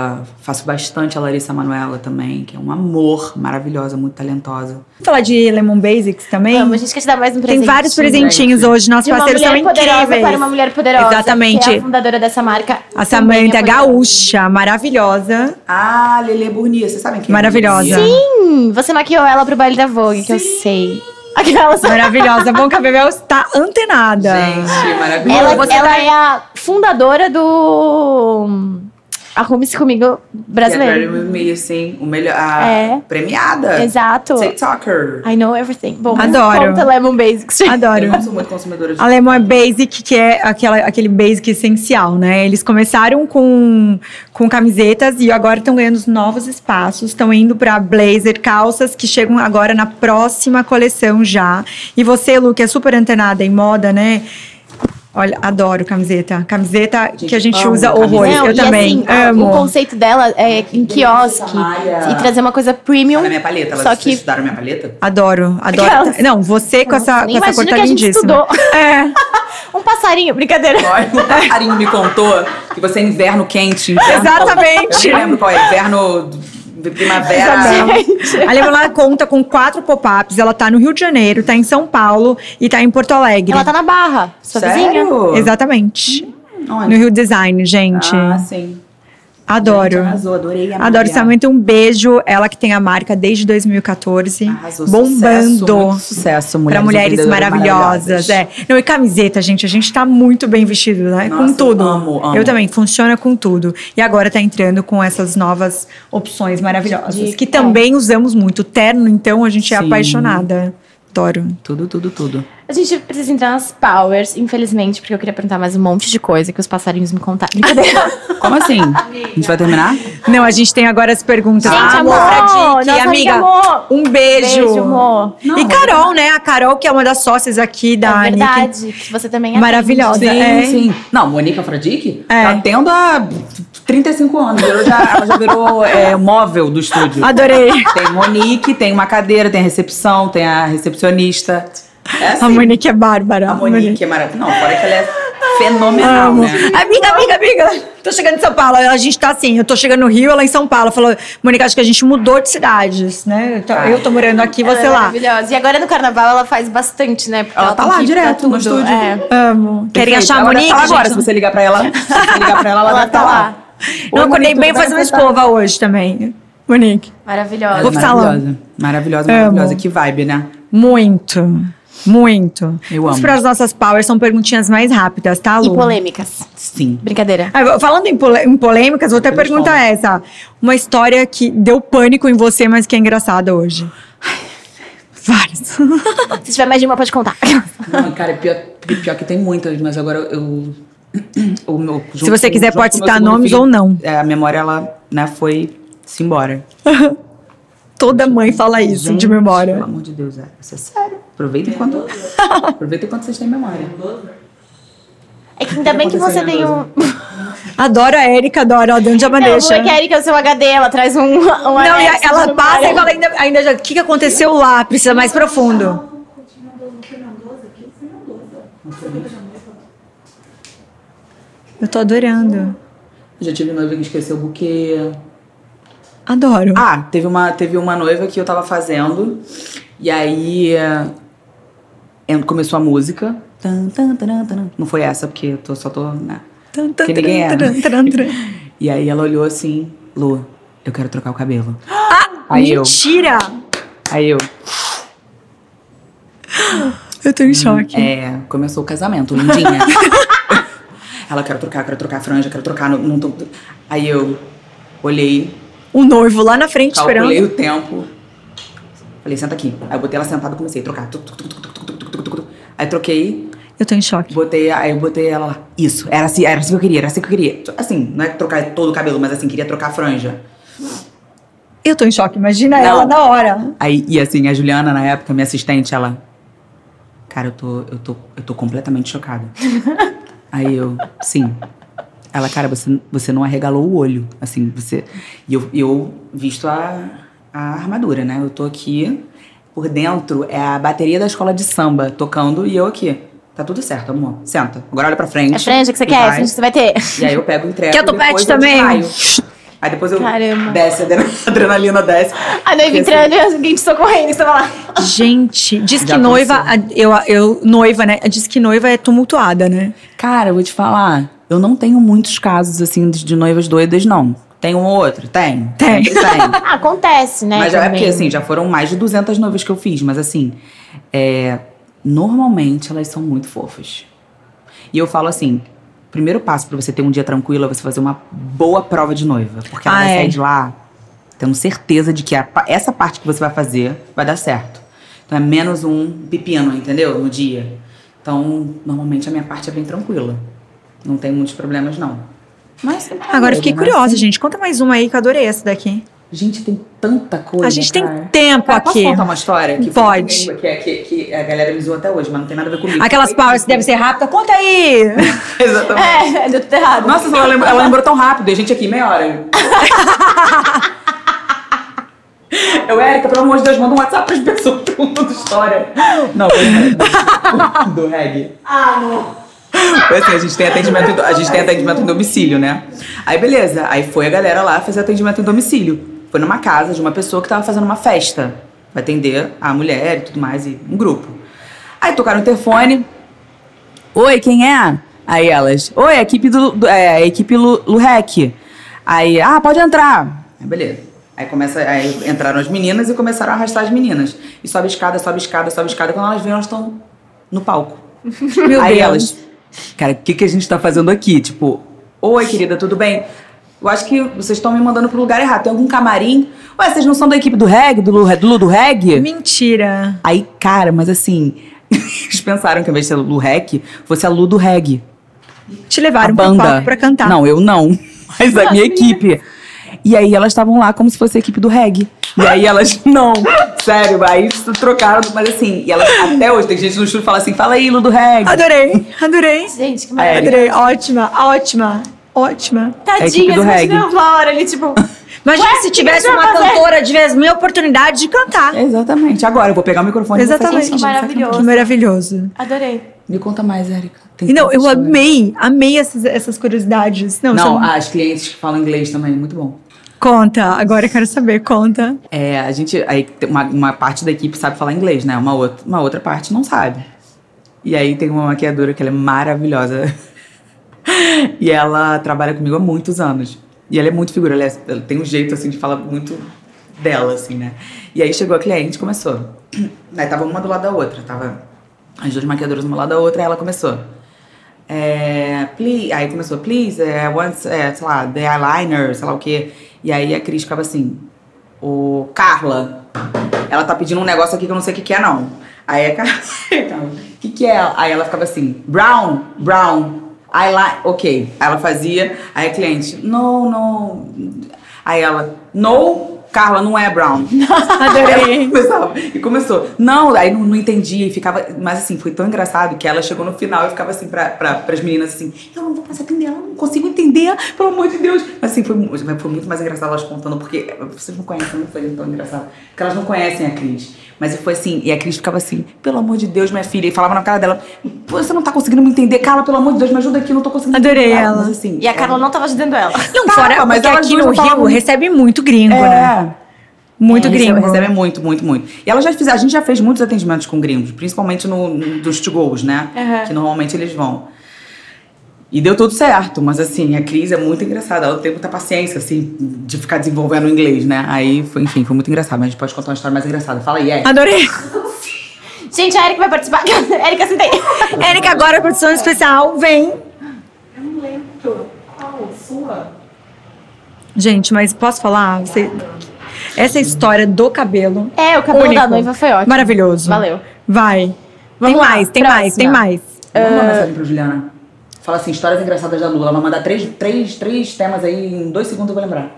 faço bastante a Larissa Manoela também, que é um amor, maravilhosa, muito talentosa. Vamos falar de Lemon Basics também? Vamos, a gente quer te dar mais um Tem presente. vários presentinhos hoje, nossos De parceiros são incríveis. para uma mulher poderosa. Exatamente. Que é a fundadora dessa marca. A também Samantha é gaúcha, maravilhosa. Ah, Lele Burnia, vocês sabem quem Maravilhosa. é? Burnia? Sim, você maquiou ela pro baile da Vogue, que eu sei. Aquelas. Maravilhosa. Bom que a Bebel está antenada. Gente, maravilhosa. Ela, Você ela tá- é a fundadora do Arrume-se Comigo Get brasileiro. With Me, assim, o melhor, a É. premiada. Exato. TikToker. I know everything. Bom, Adoro. Conta Lemon Basics. Adoro. Eu não sou muito consumidora de A Lemon é basic, que é aquela, aquele basic essencial, né? Eles começaram com, com camisetas e agora estão ganhando os novos espaços. Estão indo para blazer, calças, que chegam agora na próxima coleção já. E você, Lu, que é super antenada em moda, né? Olha, adoro camiseta. Camiseta que a gente amo usa camiseta. horrores. Não, Eu e também assim, amo. o conceito dela é em quiosque e trazer uma coisa premium. Na minha paleta, elas só que estudaram minha paleta? Adoro, adoro. Aquelas- Não, você com essa, nem com essa cor tá que a gente lindíssima. estudou. É. um passarinho, brincadeira. O passarinho me contou que você é inverno quente. Inverno, Exatamente. Eu nem lembro qual é. Inverno, primavera. Exatamente. A Lemon ela conta com quatro pop-ups. Ela tá no Rio de Janeiro, tá em São Paulo e tá em Porto Alegre. Ela tá na barra, sua vizinha. Sério? Exatamente. Onde? No Rio Design, gente. Ah, sim. Adoro. Gente, arrasou, adorei a Adoro. Samantha, um beijo. Ela que tem a marca desde 2014. Arrasou, bombando. Sucesso, muito sucesso, Pra mulheres mulheres empreendedoras maravilhosas, é. Não, e camiseta, gente, a gente tá muito bem vestido, né? com Nossa, tudo. amo, amo. Eu também, funciona com tudo. E agora tá entrando com essas novas opções maravilhosas, De- que também usamos muito. Terno, então, a gente é Sim. apaixonada. Adoro. Tudo, tudo, tudo. A gente precisa entrar nas powers, infelizmente, porque eu queria perguntar mais um monte de coisa que os passarinhos me contaram. Como assim? A gente vai terminar? Não, a gente tem agora as perguntas. Gente, Ah, amor, Dick, nossa amiga, amor. Um beijo. Beijo, amor. e Carol, né? A Carol, que é uma das sócias aqui da é verdade, que você também atende. Maravilhosa. Sim, é. sim. Não, Mônica Fradique É. tá tendo há 35 anos. Ela já, ela já virou é, móvel do estúdio. Adorei. Tem Monique, tem uma cadeira, tem a recepção, tem a recepcionista. É assim. A Monique é bárbara. A Monique é maravilhosa. Não, fora que ela é fenomenal, Amo. né? Amiga, amiga, amiga. Tô chegando em São Paulo. A gente tá assim, eu tô chegando no Rio, ela em São Paulo. Falou, Mônica, acho que a gente mudou de cidades, né? Eu tô, Ah. eu tô morando aqui, Ela você é lá. maravilhosa. E agora no carnaval ela faz bastante, né? Porque Ela tá tem lá direto no estúdio. É. Amo. Querem achar a Ela Monique? tá lá agora, gente? se você ligar pra ela. Se você ligar pra ela, ela, Ela deve tá tá lá. lá. Não, Oi, acordei Monique, bem Você tá- escova hoje também. Monique. Maravilhosa. Vou pro. Maravilhosa. Maravilhosa, maravilhosa. Que vibe, né? Muito. Muito. Eu Vamos amo. para as nossas powers, são perguntinhas mais rápidas, tá, Lu? E polêmicas. Sim. Brincadeira. Ah, falando em, pole- em polêmicas, vou até perguntar essa. Uma história que deu pânico em você, mas que é engraçada hoje. Várias. Se tiver mais de uma, pode contar. Não, cara, pior, pior que tem muitas, mas agora eu. o meu- Se você quiser, pode citar nomes filho, ou não. é, a memória, ela, né, foi-se embora. Toda mãe fala isso Gente, de memória. Pelo amor de Deus, é. Isso é sério. Aproveita enquanto. Aproveita enquanto vocês têm memória. É que ainda bem que você tem um. Adoro a Erika, adoro. Ó, de onde a Não, é que a Erika, o seu HD, ela traz um. um Não, e ela no passa e fala ainda, ainda já. O que, que aconteceu lá? Precisa mais profundo. Eu tô adorando. Já tive noiva que esqueceu o buquê. Adoro. Ah, teve uma, teve uma noiva que eu tava fazendo. E aí. eh, começou a música. Não foi essa, porque eu tô- só tô. Né? Tan, tan, que ninguém é. E aí ela olhou assim: Lu, eu quero trocar o cabelo. Ah, Aí eu. mentira! Aí eu. Eu tô em choque. É, começou o casamento, lindinha. Ela, quero trocar, quero trocar a franja, quero trocar. Não. Aí eu olhei. O noivo lá na frente esperando. Olhei o tempo. Falei, senta aqui. Aí eu botei ela sentada e comecei a trocar. Aí troquei. Eu tô em choque. Botei, aí eu botei ela lá. Isso, era assim, era assim que eu queria, era assim que eu queria. Assim, não é trocar todo o cabelo, mas assim, queria trocar a franja. Eu tô em choque, imagina não. ela na hora. Aí, e assim, a Juliana, na época, minha assistente, ela. Cara, eu tô, eu tô, eu tô completamente chocada. Aí eu, sim. Ela, cara, você, você não arregalou o olho. Assim, você. E eu, eu visto a, a armadura, né? Eu tô aqui, por dentro é a bateria da escola de samba tocando e eu aqui. Tá tudo certo, amor. Senta. Agora olha pra frente. É franja que você quer, vai. franja que você vai ter. E aí eu pego o entrego. Quer e topete depois eu também? desmaio. Aí depois eu Caramba. desce, a adre- a adrenalina desce. A noiva Porque, entrando e alguém te socorrendo, você tava lá. Gente, diz que noiva. Eu, eu, noiva, né? Diz que noiva é tumultuada, né? Cara, eu vou te falar, eu não tenho muitos casos assim de, noivas doidas, não. Tem um ou outro? Tem. Tem. Tem. Acontece, né? mas já é porque, assim, já foram mais de 200 noivas que eu fiz, mas assim, é, normalmente elas são muito fofas. E eu falo assim, primeiro passo pra você ter um dia tranquilo é você fazer uma boa prova de noiva. Porque ela Ah, vai é? sair de lá tendo certeza de que a essa parte que você vai fazer vai dar certo. Então é menos um pepino, entendeu? No dia. Então, normalmente a minha parte é bem tranquila. Não tem muitos problemas, não. Mas tem Agora medo, fiquei né? curiosa, gente. Conta mais uma aí que eu adorei essa daqui. Gente, tem tanta coisa. A gente tem cara. tempo Cara, posso aqui. contar uma história? Que Pode. comigo, Que, que, que a galera me zoou até hoje, mas não tem nada a ver comigo. Aquelas pausas devem ser rápidas. Conta aí! Exatamente. É, deu tudo errado. Nossa, ela lembrou, ela lembrou tão rápido. E a gente aqui, meia hora. Eu, Érica, pelo amor de Deus, manda um WhatsApp pras pessoas perguntando história. Não, foi do, do reggae. Ah, não. Foi assim, a gente tem atendimento, em- a gente tem atendimento em domicílio, né? Aí beleza, aí foi a galera lá fazer atendimento em domicílio. Foi numa casa de uma pessoa que tava fazendo uma festa. Pra atender a mulher e tudo mais, e um grupo. Aí tocaram o interfone. Oi, quem é? Aí elas, oi, a equipe do, do- é, a equipe Lu, Lurec. Aí, ah, pode entrar. Aí beleza. Aí começa, aí entraram as meninas e começaram a arrastar as meninas. E sobe escada, sobe escada, sobe escada. Quando elas viram, elas estão no palco. Meu Aí Deus. elas, cara, o que, que a gente tá fazendo aqui? Tipo, oi, querida, tudo bem? Eu acho que vocês estão me mandando pro lugar errado. Tem algum camarim? Ué, vocês não são da equipe do reggae, do, Lu- do Lu do reggae? Mentira. Aí, cara, mas assim, eles pensaram que ao invés de ser Lu Rec, fosse a Lu do reggae. Te levaram pro banda. palco pra cantar. Não, eu não. Mas a minha equipe. E aí elas estavam lá como se fosse a equipe do reggae. E aí elas, não, sério, aí trocaram, mas assim, e elas até hoje, tem gente no estúdio que fala assim, fala aí, Lu do reggae. Adorei, adorei. Gente, que É. maravilha. Adorei. Ótima, ótima, ótima. Tadinha, do você reggae. imagina a Laura ali, tipo... Imagina Ué, se o que tivesse uma cantora, tivesse minha oportunidade de cantar. Exatamente. Agora eu vou pegar o microfone Exatamente. e vou fazer que maravilhoso. Que maravilhoso. Adorei. Me conta mais, Érica. Tem não, eu história. amei, amei essas, essas curiosidades. Não, Não, são- as clientes que falam inglês também, muito bom. conta, agora eu quero saber, conta. É, a gente. Aí tem uma, uma parte da equipe sabe falar inglês, né? Uma outra, uma outra parte não sabe. E aí tem uma maquiadora que ela é maravilhosa. e ela trabalha comigo há muitos anos. E ela é muito figura, ela, é- ela tem um jeito assim de falar muito dela, assim, né? E aí chegou a cliente, começou. Aí tava uma do lado da outra, tava as duas maquiadoras uma do lado da outra, aí ela começou. É, please, aí começou, please, é, once, é, sei lá, the eyeliner, sei lá o quê. E aí a Cris ficava assim, o Carla, ela tá pedindo um negócio aqui que eu não sei o que, que é, não. Aí a Carla, o que, que é? Aí ela ficava assim, brown, brown, eyeliner, ok. Aí ela fazia, aí a cliente, no, no. Aí ela, no, Carla, não é Brown. Adorei. Começava. E começou. Não, aí não, não entendia e ficava. Mas assim, foi tão engraçado que ela chegou no final e ficava assim pra, pra, pras meninas assim: eu não vou mais atender ela, não consigo entender, pelo amor de Deus. Mas assim, foi, foi muito mais engraçado elas contando, porque vocês não conhecem, não foi tão engraçado. Porque elas não conhecem a Cris. Mas foi assim, e a Cris ficava assim, pelo amor de Deus, minha filha, e falava na cara dela, "Pô, você não tá conseguindo me entender, Carla, pelo amor de Deus, me ajuda aqui, eu não tô conseguindo Adorei entender ela. Mas assim. E a Carla não tava ajudando ela. Não, Tava, fora, mas porque elas aqui no Rio muito. recebe muito gringo, é, né? Muito É, gringo. Recebe, recebe muito, muito, muito. E ela já fez, a gente já fez muitos atendimentos com gringos, principalmente no, no- dos to-goes, né? Aham. Que normalmente eles vão. E deu tudo certo, mas assim, a Cris é muito engraçada. Ela tem muita paciência, assim, de ficar desenvolvendo o inglês, né? Aí, foi, enfim, foi muito engraçado. Mas a gente pode contar uma história mais engraçada. Fala aí, é. Adorei. Gente, a Erika vai participar. Erika, senta aí. Érica, agora, produção especial, vem. Eu não lembro. Qual? Sua? Gente, mas posso falar? Você- Essa história do cabelo. É, o cabelo único, da noiva foi ótimo. Maravilhoso. Valeu. Vai. Vamos tem lá, mais, tem mais, tem próxima. mais. Manda uma mensagem pra Juliana. Fala assim, histórias engraçadas da Lula. Ela vai mandar três, três, três temas aí, em dois segundos eu vou lembrar.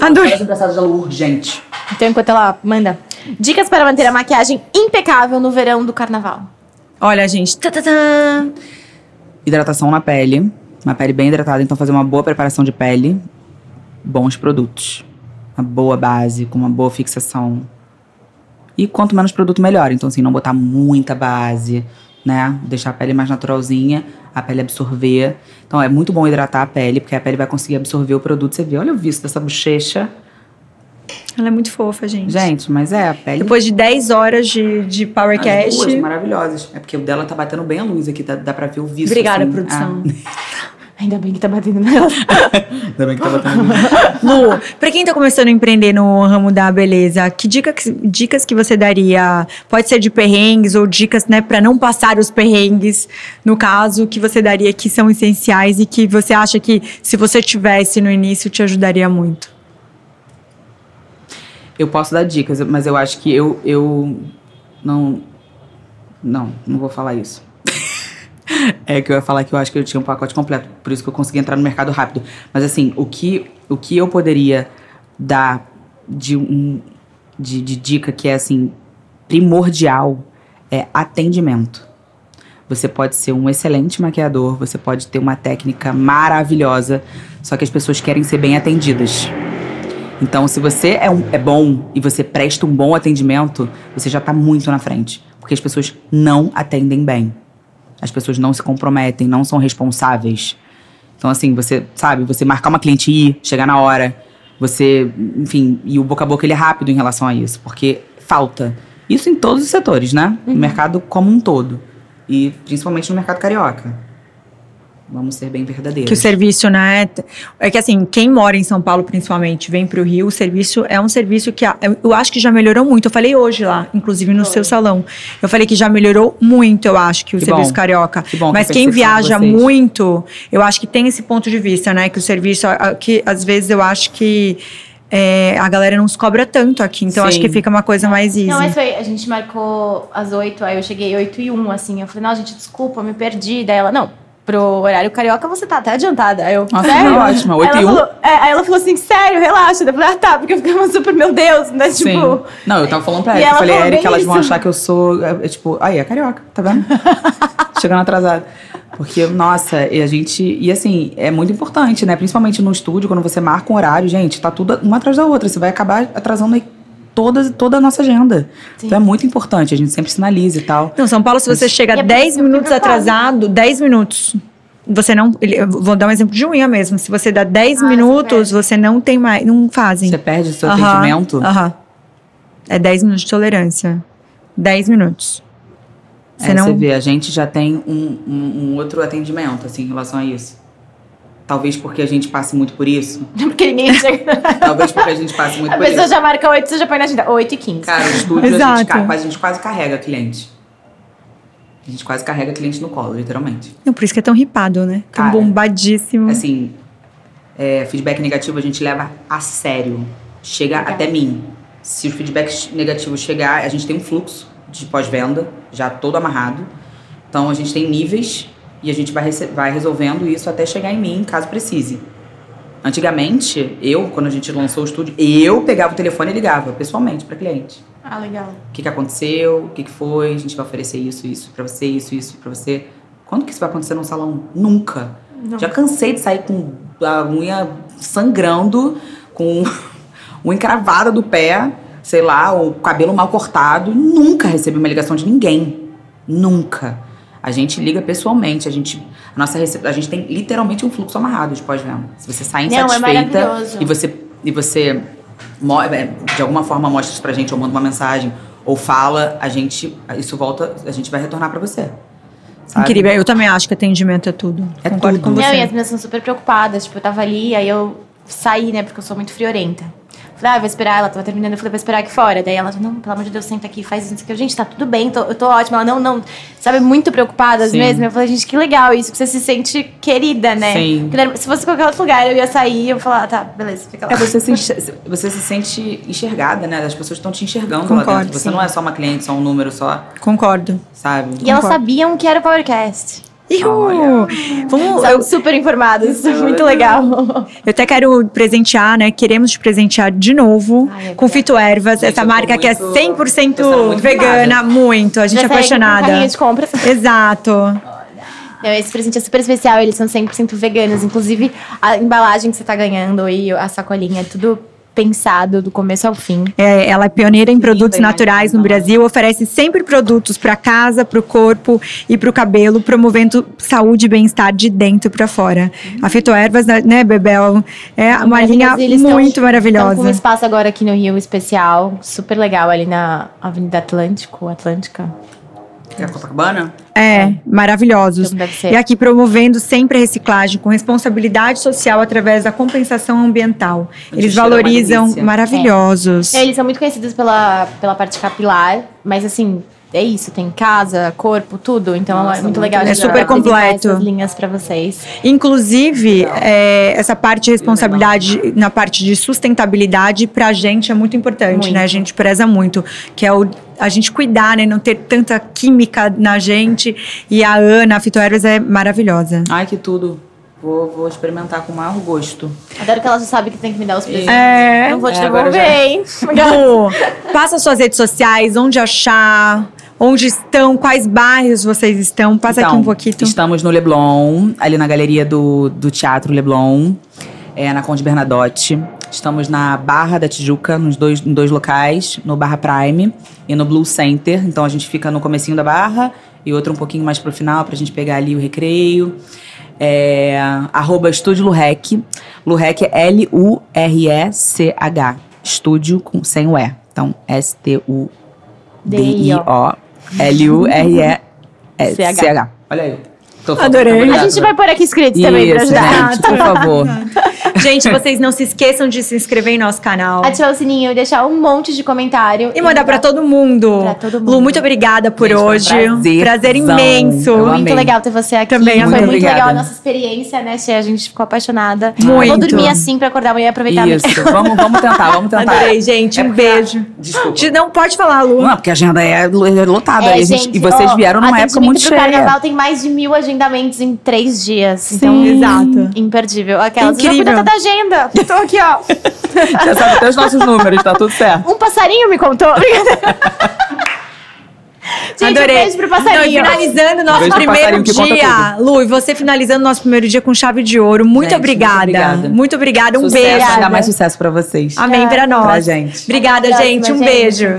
Adorei. Histórias engraçadas da Lula, urgente. Então, enquanto ela manda. Dicas para manter a maquiagem impecável no verão do carnaval. Olha, gente. Tá. Hidratação na pele. Uma pele bem hidratada, então fazer uma boa preparação de pele. Bons produtos. Uma boa base, com uma boa fixação. E quanto menos produto, melhor. Então, assim, não botar muita base, né? Deixar a pele mais naturalzinha, a pele absorver. Então, é muito bom hidratar a pele, porque a pele vai conseguir absorver o produto. Você vê, olha o visto dessa bochecha. Ela é muito fofa, gente. Gente, mas é, a pele... Depois de 10 horas de, de As Powercast. duas maravilhosas. É porque o dela tá batendo bem a luz aqui, tá- dá pra ver o visto. Obrigada, assim. produção. Ainda bem que tá batendo nela. Ainda bem que tá batendo luz. Lu, pra quem tá começando a empreender no ramo da beleza, que, dica que- dicas que você daria? Pode ser de perrengues ou dicas, né, pra não passar os perrengues, no caso, que você daria que são essenciais e que você acha que se você tivesse no início te ajudaria muito? Eu posso dar dicas, mas eu acho que eu, eu não. Não, não vou falar isso. É que eu ia falar que eu acho que eu tinha um pacote completo, por isso que eu consegui entrar no mercado rápido. Mas assim, o que, o que eu poderia dar de, um, de, de dica que é assim, primordial é atendimento. Você pode ser um excelente maquiador, você pode ter uma técnica maravilhosa, só que as pessoas querem ser bem atendidas. Então, se você é, um- é bom e você presta um bom atendimento, você já está muito na frente. Porque as pessoas não atendem bem. As pessoas não se comprometem, não são responsáveis. Então, assim, você, sabe, você marcar uma cliente e ir, chegar na hora, você, enfim, e o boca a boca ele é rápido em relação a isso, porque falta. Isso em todos os setores, né? No mercado como um todo. E principalmente no mercado carioca. Vamos ser bem verdadeiros. Que o serviço, né? É que assim, quem mora em São Paulo, principalmente, vem pro Rio, o serviço é um serviço que a- eu- acho que já melhorou muito. Eu falei hoje lá, inclusive no seu salão. Eu falei que já melhorou muito, eu acho, que o Que serviço bom. carioca. Que bom que Mas a quem viaja muito, eu acho que tem esse ponto de vista, né? Que o serviço, que às vezes eu acho que é, a galera não se cobra tanto aqui. Então eu acho Sim. que fica uma coisa mais easy. Não, mas foi. A gente marcou às 8, aí eu cheguei 8 e 1, assim. Eu falei, não, gente, desculpa, eu me perdi. Daí ela, não, pro horário carioca você tá até adiantada. Aí eu, Nossa, sério? foi ótimo, Aí 8 ela e 1. falou- é, aí ela falou assim, sério, relaxa. Eu falei, ah, tá, porque eu ficava super, meu Deus, né? Sim. Tipo. Não, eu tava falando pra E ela. Eu ela falei, bem elas vão achar que eu sou. É, é tipo, aí, é carioca, tá vendo? Chegando atrasada. Porque, nossa, e a gente. E assim, é muito importante, né? Principalmente no estúdio, quando você marca um horário, gente, tá tudo uma atrás da outra. Você vai acabar atrasando aí toda, toda a nossa agenda. Então é muito importante, a gente sempre sinaliza e tal. Não, São Paulo, se você chega é por 10 isso que eu minutos atrasado, 10 minutos. Você não. Vou dar um exemplo de unha mesmo. Se você dá 10 Ah, você minutos, perde. você não tem mais. Não fazem. Você perde o seu Aham, atendimento. Aham. É 10 minutos de tolerância. 10 minutos. Você É, não. Você vê, a gente já tem um, um- um outro atendimento, assim, em relação a isso. Talvez porque a gente passe muito por isso. Porque ninguém chega. Talvez porque a gente passe muito A por pessoa isso. já marca 8, você já põe na agenda. 8 e 15. Cara, o estúdio a gente, a gente quase carrega cliente. A gente quase carrega cliente no colo, literalmente. Não, por isso que é tão ripado, né? Tão Cara, bombadíssimo. Assim, é, feedback negativo a gente leva a sério. Chega Legal. até mim. Se o feedback negativo chegar, a gente tem um fluxo de pós-venda já todo amarrado. Então a gente tem níveis e a gente vai, vai resolvendo isso até chegar em mim, caso precise. Antigamente, eu, quando a gente lançou o estúdio, eu pegava o telefone e ligava pessoalmente para cliente. Ah, legal. O que, que aconteceu? O que, que foi? A gente vai oferecer isso, isso para você, isso, isso para você. Quando que isso vai acontecer num salão? Nunca. Não. Já cansei de sair com a unha sangrando, com unha encravada do pé, sei lá, o cabelo mal cortado. Nunca recebi uma ligação de ninguém. Nunca. A gente liga pessoalmente, a gente, a nossa rece- a gente tem literalmente um fluxo amarrado de pós-venda. Se você sai Não, é insatisfeita e você e você mo- é, de alguma forma mostra isso pra gente ou manda uma mensagem ou fala, a gente isso volta, a gente vai retornar pra você. sabe? Incrível. Eu também acho que atendimento é tudo. É Concordo tudo. com Não, e as você. meninas são super preocupadas. Tipo, eu tava ali, aí eu saí, né? Porque eu sou muito friorenta. Falei, ah, vou esperar, ela tava terminando, eu falei, vou esperar aqui fora. Daí ela, não, pelo amor de Deus, senta aqui, faz isso. não sei o quê. Gente, tá tudo bem, tô- eu tô ótima. Ela, não, não, sabe, muito preocupadas Sim. mesmo. Eu falei, gente, que legal isso, que você se sente querida, né? Sim. Se fosse qualquer outro lugar, eu ia sair e eu ia falar, ah, tá, beleza, fica lá. É, você se, você se sente enxergada, né? As pessoas estão te enxergando lá Concordo, dentro. Você sim. não é só uma cliente, só um número só, Concordo. sabe? E elas Concordo. sabiam que era o Powercast. Ihu! Vamos, São eu, super informadas, muito legal. eu até quero presentear, né? Queremos te presentear de novo Ai, com Fito Ervas, Gente, essa marca que é muito- 100% tô sendo muito vegana, muito. A gente Já é apaixonada. de compras. Exato. Não, esse presente é super especial, eles são 100% veganos. Inclusive, a embalagem que você tá ganhando e a sacolinha, é tudo pensado do começo ao fim. É, ela é pioneira em produtos naturais no. Brasil, oferece sempre produtos para casa, para o corpo e para o cabelo, promovendo saúde e bem-estar de dentro para fora. A Fitoervas, né, Bebel, é uma linha tão- muito Estão com um maravilhosa. espaço agora aqui no Rio especial, super legal, ali na Avenida Atlântico, Atlântica. É Copacabana? É, maravilhosos. Então deve ser. E aqui promovendo sempre a reciclagem com responsabilidade social através da compensação ambiental. Eles é valorizam delícia. maravilhosos. É, eles são muito conhecidos pela, pela parte capilar, mas assim, é isso, tem casa, corpo, tudo. Então Nossa, é muito muito legal. a É super completo. Essas linhas pra vocês. Inclusive, é, essa parte de responsabilidade na parte de sustentabilidade, pra gente é muito importante, Muito. né? A gente preza muito, que é o, a gente cuidar, né? Não ter tanta química na gente. E a Ana, a Fitoervas, é maravilhosa. Ai, que tudo. Vou, vou experimentar com o maior gosto. Adoro que ela já sabe que tem que me dar os presentes. É. Não vou te É, agora devolver, já- hein? Lu, passa suas redes sociais, onde achar, onde estão, quais bairros vocês estão. Passa aqui um pouquinho. Estamos no Leblon, ali na galeria do, do Teatro Leblon, é, na Conde Bernadotte. Estamos na Barra da Tijuca, nos dois, em dois locais, no Barra Prime e no Blue Center. Então a gente fica no comecinho da Barra e outro um pouquinho mais pro final pra gente pegar ali o recreio. É, arroba Estúdio Lurec. Lurec é L-U-R-E-C-H. Estúdio com, sem o E. Então, S-T-U-D-I-O. L-U-R-E-C-H. Olha aí. Adorei. tá A gente vai pôr aqui escrito também pra Isso, ajudar. gente, por favor. Gente, vocês não se esqueçam de se inscrever em nosso canal. Ativar o sininho e deixar um monte de comentário. E mandar pra todo mundo. Pra todo mundo. Lu, muito obrigada por Gente, foi um hoje. prazerzão. Prazer imenso. Muito legal ter você aqui. Também Foi muito Obrigada. legal a nossa experiência, né, Che? A gente ficou apaixonada. Muito. Vou dormir assim pra acordar amanhã e aproveitar a Isso, vamos, vamos tentar, vamos tentar. Adorei, gente. É um beijo. Desculpa. De- Não pode falar, Lu. Não, porque a agenda é é lotada. É, e, a gente- gente, e vocês ó, vieram numa época muito cheia. carnaval tem mais de mil agendamentos em três dias. Sim, então, exato. Imperdível. Aquelas. Incrível. Da agenda. Tô aqui, ó. Já sabe até os nossos números, tá tudo certo. Um passarinho me contou. Gente, Adorei. um beijo pro passarinho. finalizando nosso pro primeiro dia. Lu, e você finalizando nosso primeiro dia com chave de ouro. Muito Gente, muito obrigada. obrigada. Muito obrigada. Um sucesso, beijo. ainda mais sucesso pra vocês. Amém pra nós. Pra gente. Obrigada, Até gente. Um próxima, gente. beijo.